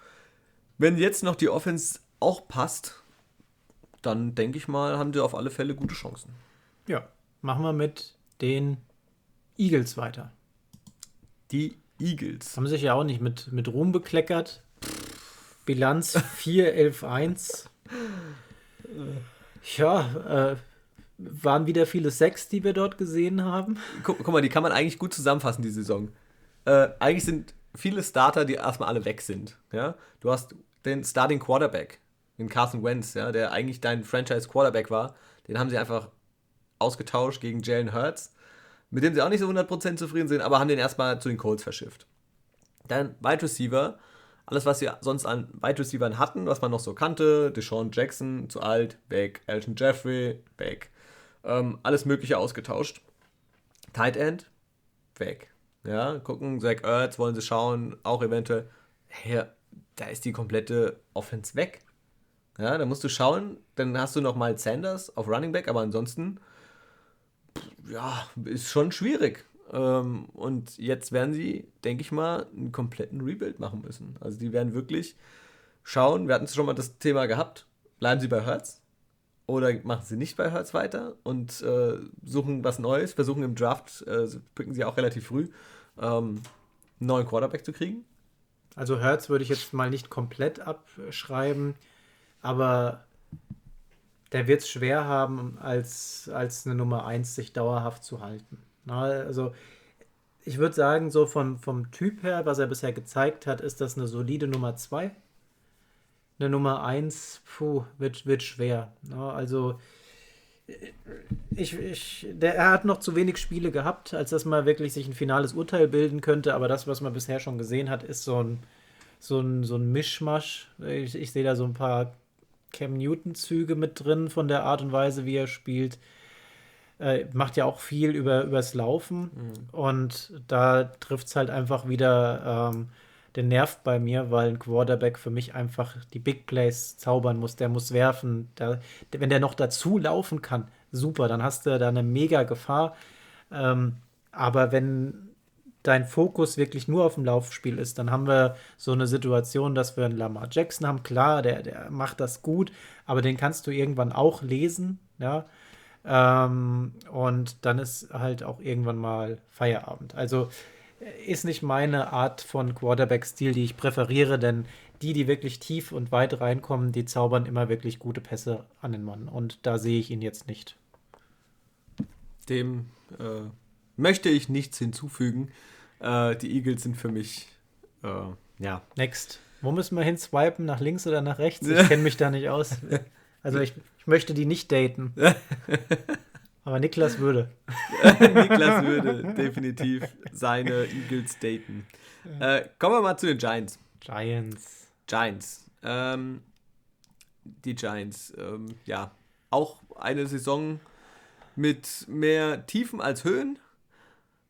wenn jetzt noch die Offense auch passt, dann denke ich mal, haben die auf alle Fälle gute Chancen. Ja, machen wir mit den Eagles weiter. Die Eagles. Haben sich ja auch nicht mit, mit Ruhm bekleckert. Bilanz 4-11-1. (laughs) Ja, äh, waren wieder viele Sex, die wir dort gesehen haben. Guck, guck, mal, die kann man eigentlich gut zusammenfassen, die Saison. Äh, eigentlich sind viele Starter, die erstmal alle weg sind. Ja? Du hast den Starting Quarterback, den Carson Wentz, ja, der eigentlich dein Franchise Quarterback war. Den haben sie einfach ausgetauscht gegen Jalen Hurts, mit dem sie auch nicht so 100% zufrieden sind, aber haben den erstmal zu den Colts verschifft. Dann Wide Receiver, alles, was sie sonst an Wide Receivers hatten, was man noch so kannte, Deshaun Jackson, zu alt, weg, Elton Jeffrey, weg. Ähm, alles Mögliche ausgetauscht. Tight End, weg. Ja, gucken, Zach Ertz wollen sie schauen, auch eventuell. Hey, da ist die komplette Offense weg. Ja, da musst du schauen, dann hast du noch mal Sanders auf Running Back, aber ansonsten, ja, ist schon schwierig. Ähm, und jetzt werden sie, denke ich mal, einen kompletten Rebuild machen müssen. Also die werden wirklich schauen, wir hatten schon mal das Thema gehabt, bleiben sie bei Hertz oder machen sie nicht bei Hertz weiter und äh, suchen was Neues, versuchen im Draft, äh, picken sie auch relativ früh, ähm, einen neuen Quarterback zu kriegen. Also Hertz würde ich jetzt mal nicht komplett abschreiben, aber der wird es schwer haben, als, als eine Nummer 1 sich dauerhaft zu halten. Na, also ich würde sagen, so von, vom Typ her, was er bisher gezeigt hat, ist das eine solide Nummer 2. Eine Nummer 1, puh, wird, wird schwer. Na, also ich, ich, der, er hat noch zu wenig Spiele gehabt, als dass man wirklich sich ein finales Urteil bilden könnte. Aber das, was man bisher schon gesehen hat, ist so ein, so ein, so ein Mischmasch. Ich, ich sehe da so ein paar Cam Newton-Züge mit drin von der Art und Weise, wie er spielt. Äh, macht ja auch viel über, übers Laufen. Mhm. Und da trifft es halt einfach wieder ähm, den Nerv bei mir, weil ein Quarterback für mich einfach die Big Plays zaubern muss. Der muss werfen. Der, wenn der noch dazu laufen kann, super, dann hast du da eine mega Gefahr. Ähm, aber wenn dein Fokus wirklich nur auf dem Laufspiel ist, dann haben wir so eine Situation, dass wir einen Lamar Jackson haben. Klar, der, der macht das gut, aber den kannst du irgendwann auch lesen, ja. Ähm, und dann ist halt auch irgendwann mal Feierabend. Also äh, ist nicht meine Art von Quarterback-Stil, die ich präferiere, denn die, die wirklich tief und weit reinkommen, die zaubern immer wirklich gute Pässe an den Mann. Und da sehe ich ihn jetzt nicht. Dem äh, möchte ich nichts hinzufügen. Äh, die Eagles sind für mich, äh, ja. Next. Wo müssen wir hin swipen? Nach links oder nach rechts? Ich kenne mich da nicht aus. (laughs) Also ich, ich möchte die nicht daten. (laughs) Aber Niklas würde. (laughs) Niklas würde definitiv seine Eagles daten. Äh, kommen wir mal zu den Giants. Giants. Giants. Ähm, die Giants. Ähm, ja, auch eine Saison mit mehr Tiefen als Höhen.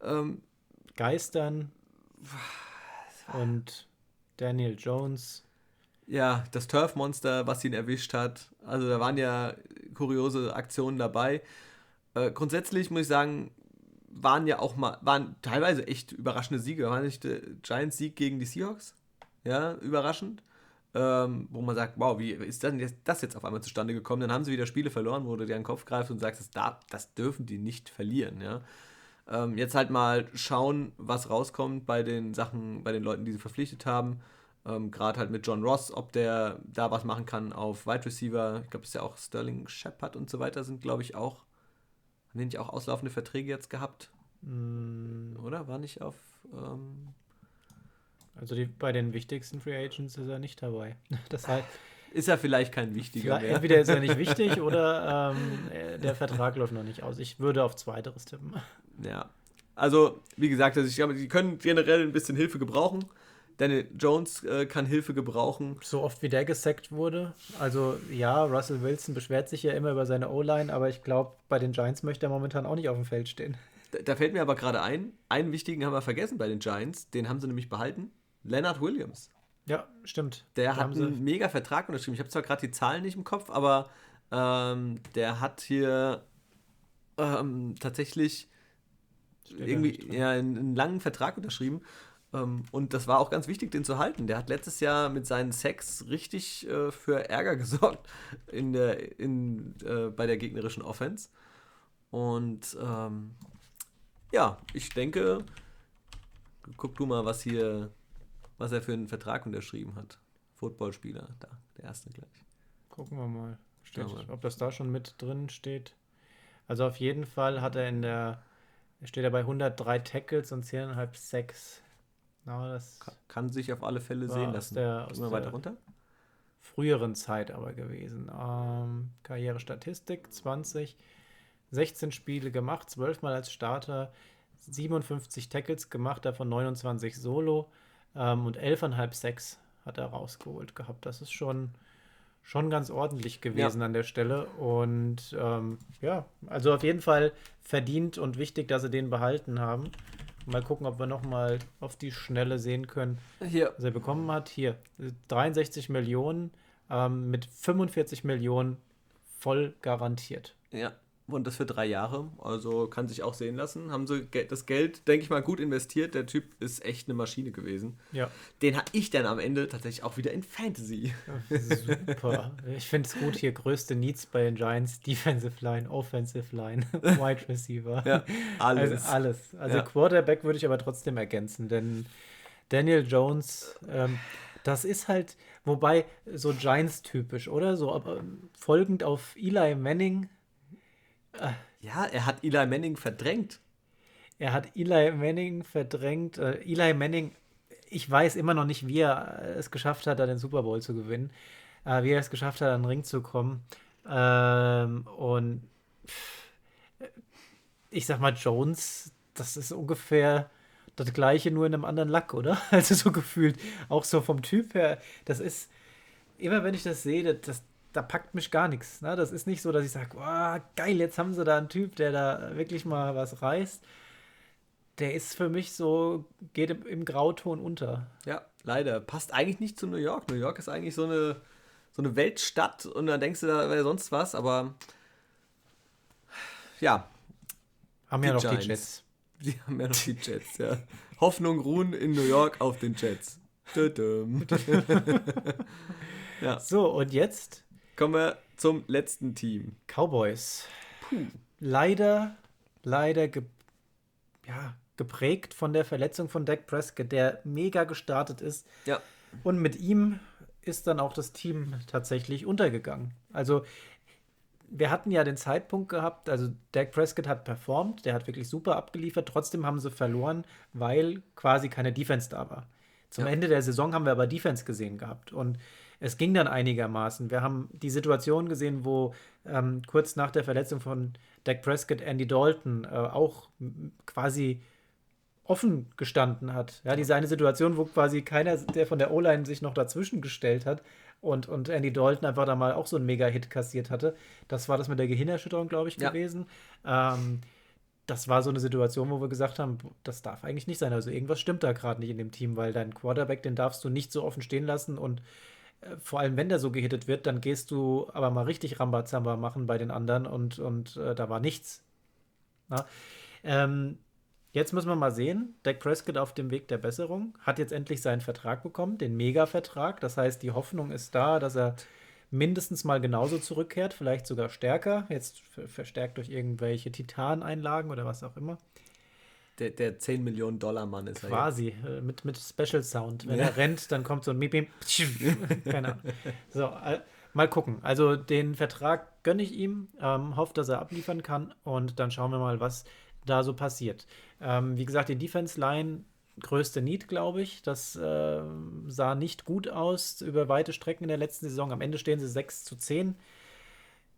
Ähm, Geistern und Daniel Jones. Ja, das Turf-Monster, was ihn erwischt hat. Also da waren ja kuriose Aktionen dabei. Äh, grundsätzlich muss ich sagen, waren ja auch mal, waren teilweise echt überraschende Siege. War nicht der Giants-Sieg gegen die Seahawks? Ja, überraschend. Ähm, wo man sagt, wow, wie ist das, das jetzt auf einmal zustande gekommen? Dann haben sie wieder Spiele verloren, wo du dir an den Kopf greifst und sagst, das, darf, das dürfen die nicht verlieren, ja. Ähm, jetzt halt mal schauen, was rauskommt bei den Sachen, bei den Leuten, die sie verpflichtet haben. Ähm, Gerade halt mit John Ross, ob der da was machen kann auf Wide Receiver. Ich glaube, es ist ja auch Sterling Shepard und so weiter sind, glaube ich, auch. Haben die nicht auch auslaufende Verträge jetzt gehabt? Mm. Oder? War nicht auf. Ähm also die, bei den wichtigsten Free Agents ist er nicht dabei. (laughs) Das heißt, ist er vielleicht kein wichtiger mehr. Entweder ist er nicht (laughs) wichtig oder ähm, der Vertrag läuft noch nicht aus. Ich würde auf Zweiteres tippen. Ja. Also, wie gesagt, also ich glaube, die können generell ein bisschen Hilfe gebrauchen. Daniel Jones äh, kann Hilfe gebrauchen. So oft wie der gesackt wurde. Also ja, Russell Wilson beschwert sich ja immer über seine O-Line, aber ich glaube, bei den Giants möchte er momentan auch nicht auf dem Feld stehen. Da, da, fällt mir aber gerade ein, einen wichtigen haben wir vergessen bei den Giants, den haben sie nämlich behalten. Leonard Williams. Ja, stimmt. Der da hat einen mega Vertrag unterschrieben. Ich habe zwar gerade die Zahlen nicht im Kopf, aber ähm, der hat hier ähm, tatsächlich Steht irgendwie ja, einen, einen, langen Vertrag unterschrieben. Ähm, und das war auch ganz wichtig, den zu halten. Der hat letztes Jahr mit seinen Sex richtig äh, für Ärger (laughs) gesorgt in der, in, äh, bei der gegnerischen Offense. Und ähm, ja, ich denke, guck du mal, was hier was er für einen Vertrag unterschrieben hat. Footballspieler, da, der erste gleich. Gucken wir mal, steht, ob das da schon mit drin steht. Also auf jeden Fall hat er in der, steht er bei 103 Tackles und 10,5 Sacks. No, das kann, kann, sich auf alle Fälle sehen lassen. Der, aus weiter runter. Früheren Zeit aber gewesen. Ähm, Karrierestatistik 20, 16 Spiele gemacht, 12 Mal als Starter, 57 Tackles gemacht, davon 29 Solo. Ähm, und 11,5 6 hat er rausgeholt gehabt. Das ist schon, schon ganz ordentlich gewesen ja. an der Stelle. Und ähm, ja, also auf jeden Fall verdient und wichtig, dass sie den behalten haben. Mal gucken, ob wir nochmal auf die Schnelle sehen können, Hier. was er bekommen hat. Hier, 63 Millionen ähm, mit 45 Millionen voll garantiert. Ja, und das für drei Jahre. Also kann sich auch sehen lassen. Haben sie das Geld, denke ich mal, gut investiert. Der Typ ist echt eine Maschine gewesen. Ja. Den habe ich dann am Ende tatsächlich auch wieder in Fantasy. Super. Ich finde es gut hier. Größte Needs bei den Giants: Defensive Line, Offensive Line, (laughs) Wide Receiver. Ja, alles. Also alles. Also Ja. Quarterback würde ich aber trotzdem ergänzen, denn Daniel Jones, ähm, das ist halt, wobei so Giants-typisch, oder? So aber, ähm, folgend auf Eli Manning. Ja, er hat Eli Manning verdrängt. Er hat Eli Manning verdrängt. Äh, Eli Manning, ich weiß immer noch nicht, wie er äh, es geschafft hat, da den Super Bowl zu gewinnen. Äh, wie er es geschafft hat, an den Ring zu kommen. Ähm, und ich sag mal, Jones, das ist ungefähr das gleiche, nur in einem anderen Lack, oder? (laughs) Also so gefühlt. Auch so vom Typ her. Das ist, immer wenn ich das sehe, das da packt mich gar nichts. Ne? Das ist nicht so, dass ich sage, oh, geil, jetzt haben sie da einen Typ, der da wirklich mal was reißt. Der ist für mich so, geht im, im Grauton unter. Ja, leider. Passt eigentlich nicht zu New York. New York ist eigentlich so eine, so eine Weltstadt und da denkst du, da wäre sonst was, aber ja, Haben Die ja noch Giants. die Jets. die haben ja noch die Jets, ja. Hoffnung ruhen in New York auf den Jets. Tudum. (laughs) (laughs) So, und jetzt Kommen wir zum letzten Team. Cowboys. Leider, leider ge ja, geprägt von der Verletzung von Dak Prescott, der mega gestartet ist. Ja. Und mit ihm ist dann auch das Team tatsächlich untergegangen. Also, wir hatten ja den Zeitpunkt gehabt, also Dak Prescott hat performt, der hat wirklich super abgeliefert, trotzdem haben sie verloren, weil quasi keine Defense da war. Zum Ja. Ende der Saison haben wir aber Defense gesehen gehabt und es ging dann einigermaßen. Wir haben die Situation gesehen, wo ähm, kurz nach der Verletzung von Dak Prescott Andy Dalton äh, auch quasi offen gestanden hat. Ja, diese eine Situation, wo quasi keiner, der von der O-Line sich noch dazwischen gestellt hat und, und Andy Dalton einfach da mal auch so einen Mega-Hit kassiert hatte. Das war das mit der Gehirnerschütterung, glaube ich, Ja. gewesen. Ähm, das war so eine Situation, wo wir gesagt haben, das darf eigentlich nicht sein. Also irgendwas stimmt da gerade nicht in dem Team, weil dein Quarterback, den darfst du nicht so offen stehen lassen und vor allem, wenn der so gehittet wird, dann gehst du aber mal richtig Rambazamba machen bei den anderen und, und äh, da war nichts. Ähm, jetzt müssen wir mal sehen. Dak Prescott auf dem Weg der Besserung hat jetzt endlich seinen Vertrag bekommen, den Mega-Vertrag. Das heißt, die Hoffnung ist da, dass er mindestens mal genauso zurückkehrt, vielleicht sogar stärker, jetzt ver- verstärkt durch irgendwelche Titaneinlagen oder was auch immer. Der, der 10 Millionen Dollar Mann ist Quasi, äh, mit, mit Special Sound. Wenn Ja. er rennt, dann kommt so ein Miep, Miep, (laughs) Keine Ahnung. So, äh, mal gucken. Also den Vertrag gönne ich ihm, ähm, hoffe, dass er abliefern kann und dann schauen wir mal, was da so passiert. Ähm, wie gesagt, die Defense Line, größte Need, glaube ich. Das ähm, sah nicht gut aus über weite Strecken in der letzten Saison. Am Ende stehen sie 6 zu 10.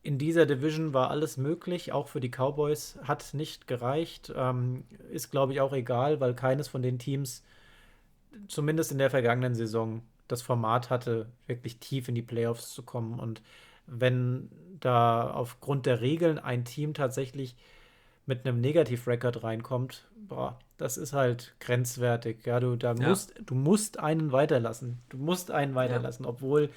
In dieser Division war alles möglich, auch für die Cowboys. Hat nicht gereicht. Ähm, ist, glaube ich, auch egal, weil keines von den Teams, zumindest in der vergangenen Saison, das Format hatte, wirklich tief in die Playoffs zu kommen. Und wenn da aufgrund der Regeln ein Team tatsächlich mit einem Negativ-Record reinkommt, boah, das ist halt grenzwertig. Ja, du, da Ja. musst, du musst einen weiterlassen. Du musst einen weiterlassen, obwohl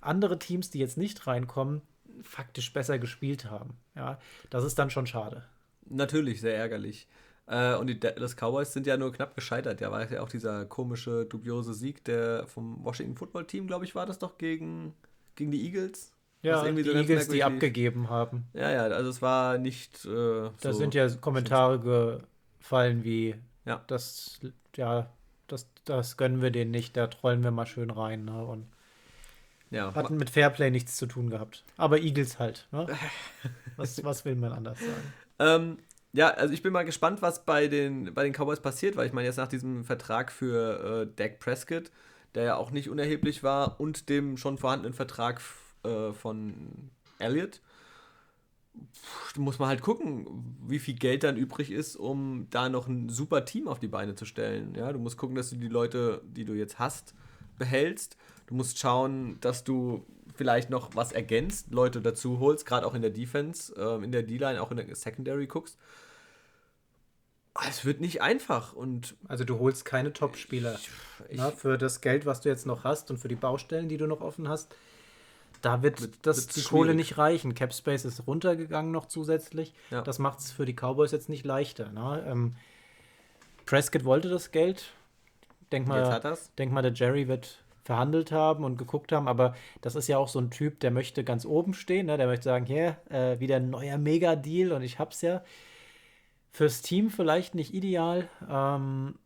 andere Teams, die jetzt nicht reinkommen, faktisch besser gespielt haben. Ja, das ist dann schon schade. Natürlich, sehr ärgerlich. Äh, und die Dallas Cowboys sind ja nur knapp gescheitert. Ja, war ja auch dieser komische, dubiose Sieg der vom Washington Football Team, glaube ich, war das doch gegen, gegen die Eagles. Ja, die so Eagles, die abgegeben haben. Ja, ja, also es war nicht. Äh, Da so sind ja Kommentare gefallen wie, Ja. das, ja, das, das gönnen wir denen nicht, da trollen wir mal schön rein. Ne? Und Ja, hatten mit Fairplay nichts zu tun gehabt. Aber Eagles halt. Ne? (laughs) Was, was will man anders sagen? Ähm, ja, also ich bin mal gespannt, was bei den, bei den Cowboys passiert, weil ich meine, jetzt nach diesem Vertrag für äh, Dak Prescott, der ja auch nicht unerheblich war, und dem schon vorhandenen Vertrag äh, von Elliott, muss man halt gucken, wie viel Geld dann übrig ist, um da noch ein super Team auf die Beine zu stellen. Ja, du musst gucken, dass du die Leute, die du jetzt hast, behältst. Du musst schauen, dass du vielleicht noch was ergänzt, Leute dazu holst, gerade auch in der Defense, ähm, in der D-Line, auch in der Secondary guckst. Ah, Es wird nicht einfach und Also du holst keine Top-Spieler. Ne? Für das Geld, was du jetzt noch hast und für die Baustellen, die du noch offen hast, da wird, Wird- das, wird's die Kohle schwierig. nicht reichen. Cap Space ist runtergegangen noch zusätzlich. Ja. Das macht es für die Cowboys jetzt nicht leichter. Ne? Ähm, Prescott wollte das Geld. Denk Jetzt mal, denk mal, der Jerry wird verhandelt haben und geguckt haben, aber das ist ja auch so ein Typ, der möchte ganz oben stehen, ne? der möchte sagen, hier, äh, wieder ein neuer Mega-Deal und ich hab's ja. Fürs Team vielleicht nicht ideal. Ähm,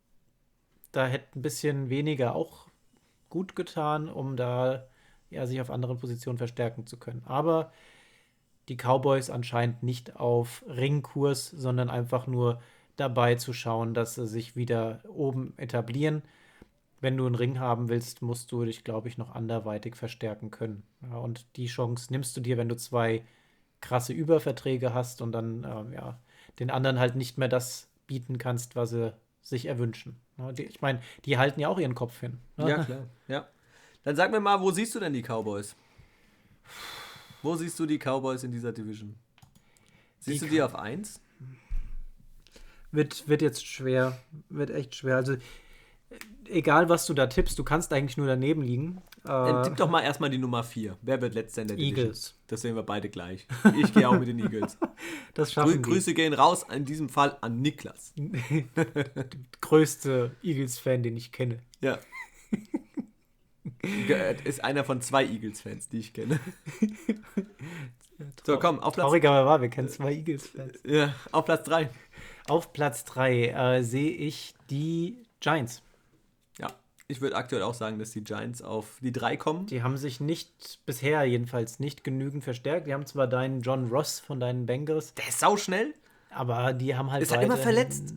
da hätte ein bisschen weniger auch gut getan, um da ja, sich auf anderen Positionen verstärken zu können. Aber die Cowboys anscheinend nicht auf Ringkurs, sondern einfach nur dabei zu schauen, dass sie sich wieder oben etablieren. Wenn du einen Ring haben willst, musst du dich, glaube ich, noch anderweitig verstärken können. Ja, und die Chance nimmst du dir, wenn du zwei krasse Überverträge hast und dann ähm, ja, den anderen halt nicht mehr das bieten kannst, was sie sich erwünschen. Ja, die, ich meine, die halten ja auch ihren Kopf hin. ne? Ja, klar. Ja. Dann sag mir mal, wo siehst du denn die Cowboys? Wo siehst du die Cowboys in dieser Division? Siehst Die du die auf 1? Wird, wird jetzt schwer. Wird echt schwer. Also, egal was du da tippst, du kannst eigentlich nur daneben liegen. Dann Äh, tipp doch mal erstmal die Nummer 4. Wer wird letzter in der Division? Eagles. Das sehen wir beide gleich. Ich gehe auch mit den Eagles. (laughs) das Grü schaffen die. Grüße gehen raus, in diesem Fall an Niklas. (laughs) Größte Eagles-Fan, den ich kenne. Ja. Ist einer von zwei Eagles-Fans, die ich kenne. (laughs) So, komm, auf Platz, Traurig aber wahr, wir kennen zwei Eagles-Fans. ja, auf Platz 3. Auf Platz 3 äh, sehe ich die Giants. Ja, ich würde aktuell auch sagen, dass die Giants auf die 3 kommen. Die haben sich nicht, bisher jedenfalls nicht genügend verstärkt. Die haben zwar deinen John Ross von deinen Bengals, Der ist sauschnell. aber die haben halt Ist er immer verletzt?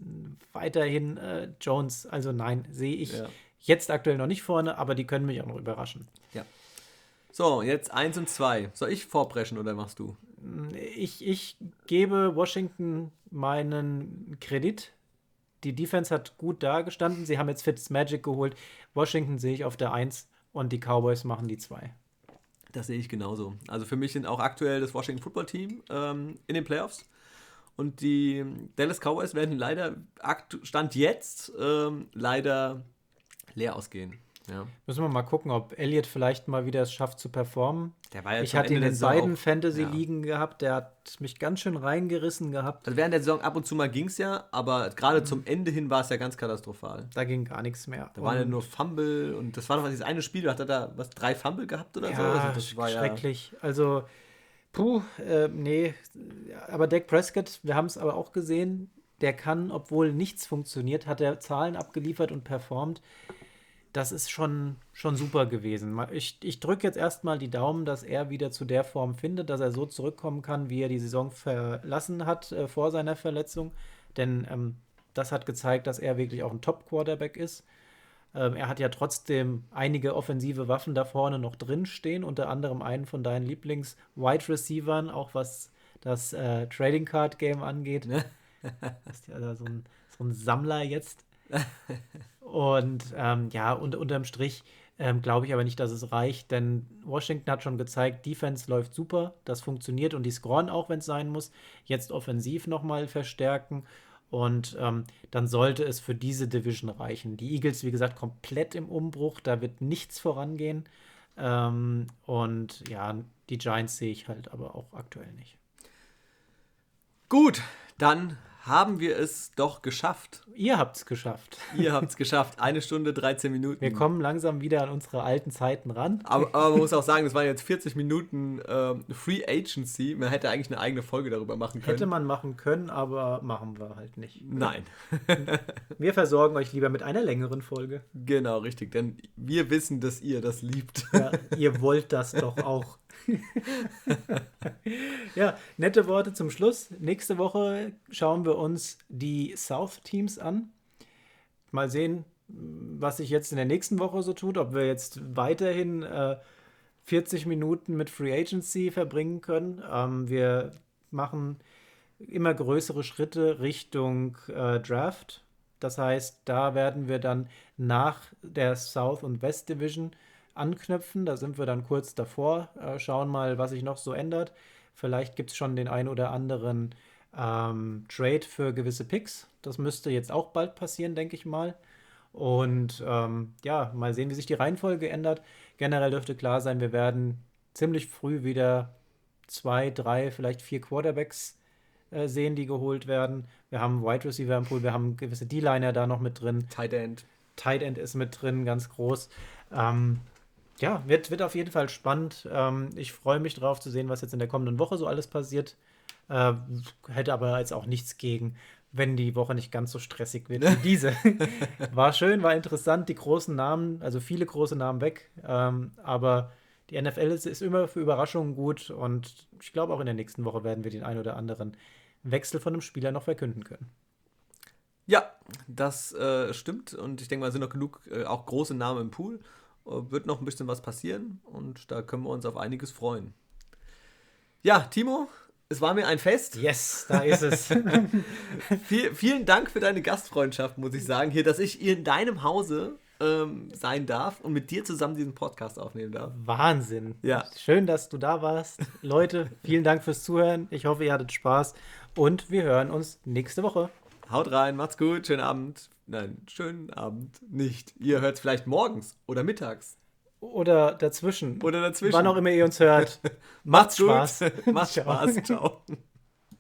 weiterhin äh, Jones. Also nein, sehe ich Ja. jetzt aktuell noch nicht vorne, aber die können mich auch noch überraschen. So, jetzt 1 und 2. Soll ich vorpreschen oder machst du? Ich, ich gebe Washington meinen Kredit. Die Defense hat gut dagestanden. Sie haben jetzt Fitzmagic geholt. Washington sehe ich auf der 1 und die Cowboys machen die 2. Das sehe ich genauso. Also für mich sind auch aktuell das Washington Football Team ähm, in den Playoffs. Und die Dallas Cowboys werden leider, Stand jetzt, ähm, leider leer ausgehen. Ja. Müssen wir mal gucken, ob Elliott vielleicht mal wieder es schafft zu performen. Der war ja Ich hatte ihn Ende in Saison beiden Fantasy-Ligen gehabt. Der hat mich ganz schön reingerissen gehabt. Also während der Saison ab und zu mal ging es ja, aber gerade zum Ende hin war es ja ganz katastrophal. Da ging gar nichts mehr. Da waren ja nur Fumble und das war doch dieses eine Spiel, da hat er da was, drei Fumble gehabt oder so? Ja, Also das war ja. schrecklich. Also, puh, äh, nee. Aber Dak Prescott, wir haben es aber auch gesehen, der kann, obwohl nichts funktioniert, hat er Zahlen abgeliefert und performt. Das ist schon, schon super gewesen. Ich, ich drücke jetzt erstmal die Daumen, dass er wieder zu der Form findet, dass er so zurückkommen kann, wie er die Saison verlassen hat äh, vor seiner Verletzung. Denn ähm, das hat gezeigt, dass er wirklich auch ein Top-Quarterback ist. Ähm, er hat ja trotzdem einige offensive Waffen da vorne noch drin stehen, unter anderem einen von deinen Lieblings-Wide Receivern, auch was das äh, Trading Card Game angeht. Ne? ist ja da so ein, so ein Sammler jetzt. (laughs) Und ähm, ja, und unterm Strich ähm, glaube ich aber nicht, dass es reicht, denn Washington hat schon gezeigt, Defense läuft super, das funktioniert und die scoren auch, wenn es sein muss. Jetzt offensiv nochmal verstärken und ähm, dann sollte es für diese Division reichen. Die Eagles, wie gesagt, komplett im Umbruch, da wird nichts vorangehen. Ähm, und ja, die Giants sehe ich halt aber auch aktuell nicht. Gut, dann haben wir es doch geschafft. Ihr habt es geschafft. Ihr habt es geschafft. Eine Stunde, 13 Minuten. Wir kommen langsam wieder an unsere alten Zeiten ran. Aber, aber man muss auch sagen, das waren jetzt 40 Minuten ähm, Free Agency. Man hätte eigentlich eine eigene Folge darüber machen können. Hätte man machen können, aber machen wir halt nicht. Nein. (laughs) Wir versorgen euch lieber mit einer längeren Folge. Genau, richtig. Denn wir wissen, dass ihr das liebt. Ja, ihr wollt das doch auch. (laughs) (laughs) ja, nette Worte zum Schluss. Nächste Woche schauen wir uns die South-Teams an. Mal sehen, was sich jetzt in der nächsten Woche so tut, ob wir jetzt weiterhin äh, 40 Minuten mit Free Agency verbringen können. Ähm, wir machen immer größere Schritte Richtung äh, Draft. Das heißt, da werden wir dann nach der South und West Division anknüpfen. Da sind wir dann kurz davor. Äh, schauen mal, was sich noch so ändert. Vielleicht gibt es schon den ein oder anderen ähm, Trade für gewisse Picks. Das müsste jetzt auch bald passieren, denke ich mal. Und ähm, ja, mal sehen, wie sich die Reihenfolge ändert. Generell dürfte klar sein, wir werden ziemlich früh wieder zwei, drei, vielleicht vier Quarterbacks äh, sehen, die geholt werden. Wir haben Wide Receiver im Pool, wir haben gewisse D-Liner da noch mit drin. Tight End. Tight End ist mit drin, ganz groß. Ähm, ja, wird, wird auf jeden Fall spannend. Ähm, ich freue mich drauf zu sehen, was jetzt in der kommenden Woche so alles passiert. Äh, hätte aber jetzt auch nichts gegen, wenn die Woche nicht ganz so stressig wird wie (laughs) diese. war schön, war interessant, die großen Namen, also viele große Namen weg. Ähm, aber die NFL ist, ist, immer für Überraschungen gut und ich glaube auch in der nächsten Woche werden wir den einen oder anderen Wechsel von einem Spieler noch verkünden können. Ja, das äh, stimmt und ich denke mal, sind noch genug äh, auch große Namen im Pool. Wird noch ein bisschen was passieren und da können wir uns auf einiges freuen. Ja, Timo, es war mir ein Fest. Yes, da ist es. (laughs) Viel, vielen Dank für deine Gastfreundschaft, muss ich sagen, hier, dass ich in deinem Hause ähm, sein darf und mit dir zusammen diesen Podcast aufnehmen darf. Wahnsinn. Ja. Schön, dass du da warst. Leute, vielen Dank fürs Zuhören. Ich hoffe, ihr hattet Spaß und wir hören uns nächste Woche. Haut rein, macht's gut, schönen Abend. Nein, schönen Abend nicht. Ihr hört es vielleicht morgens oder mittags. Oder dazwischen. Oder dazwischen. Wann auch immer ihr uns hört. (laughs) Macht's Spaß. (laughs) Macht's (laughs) Spaß. Ciao.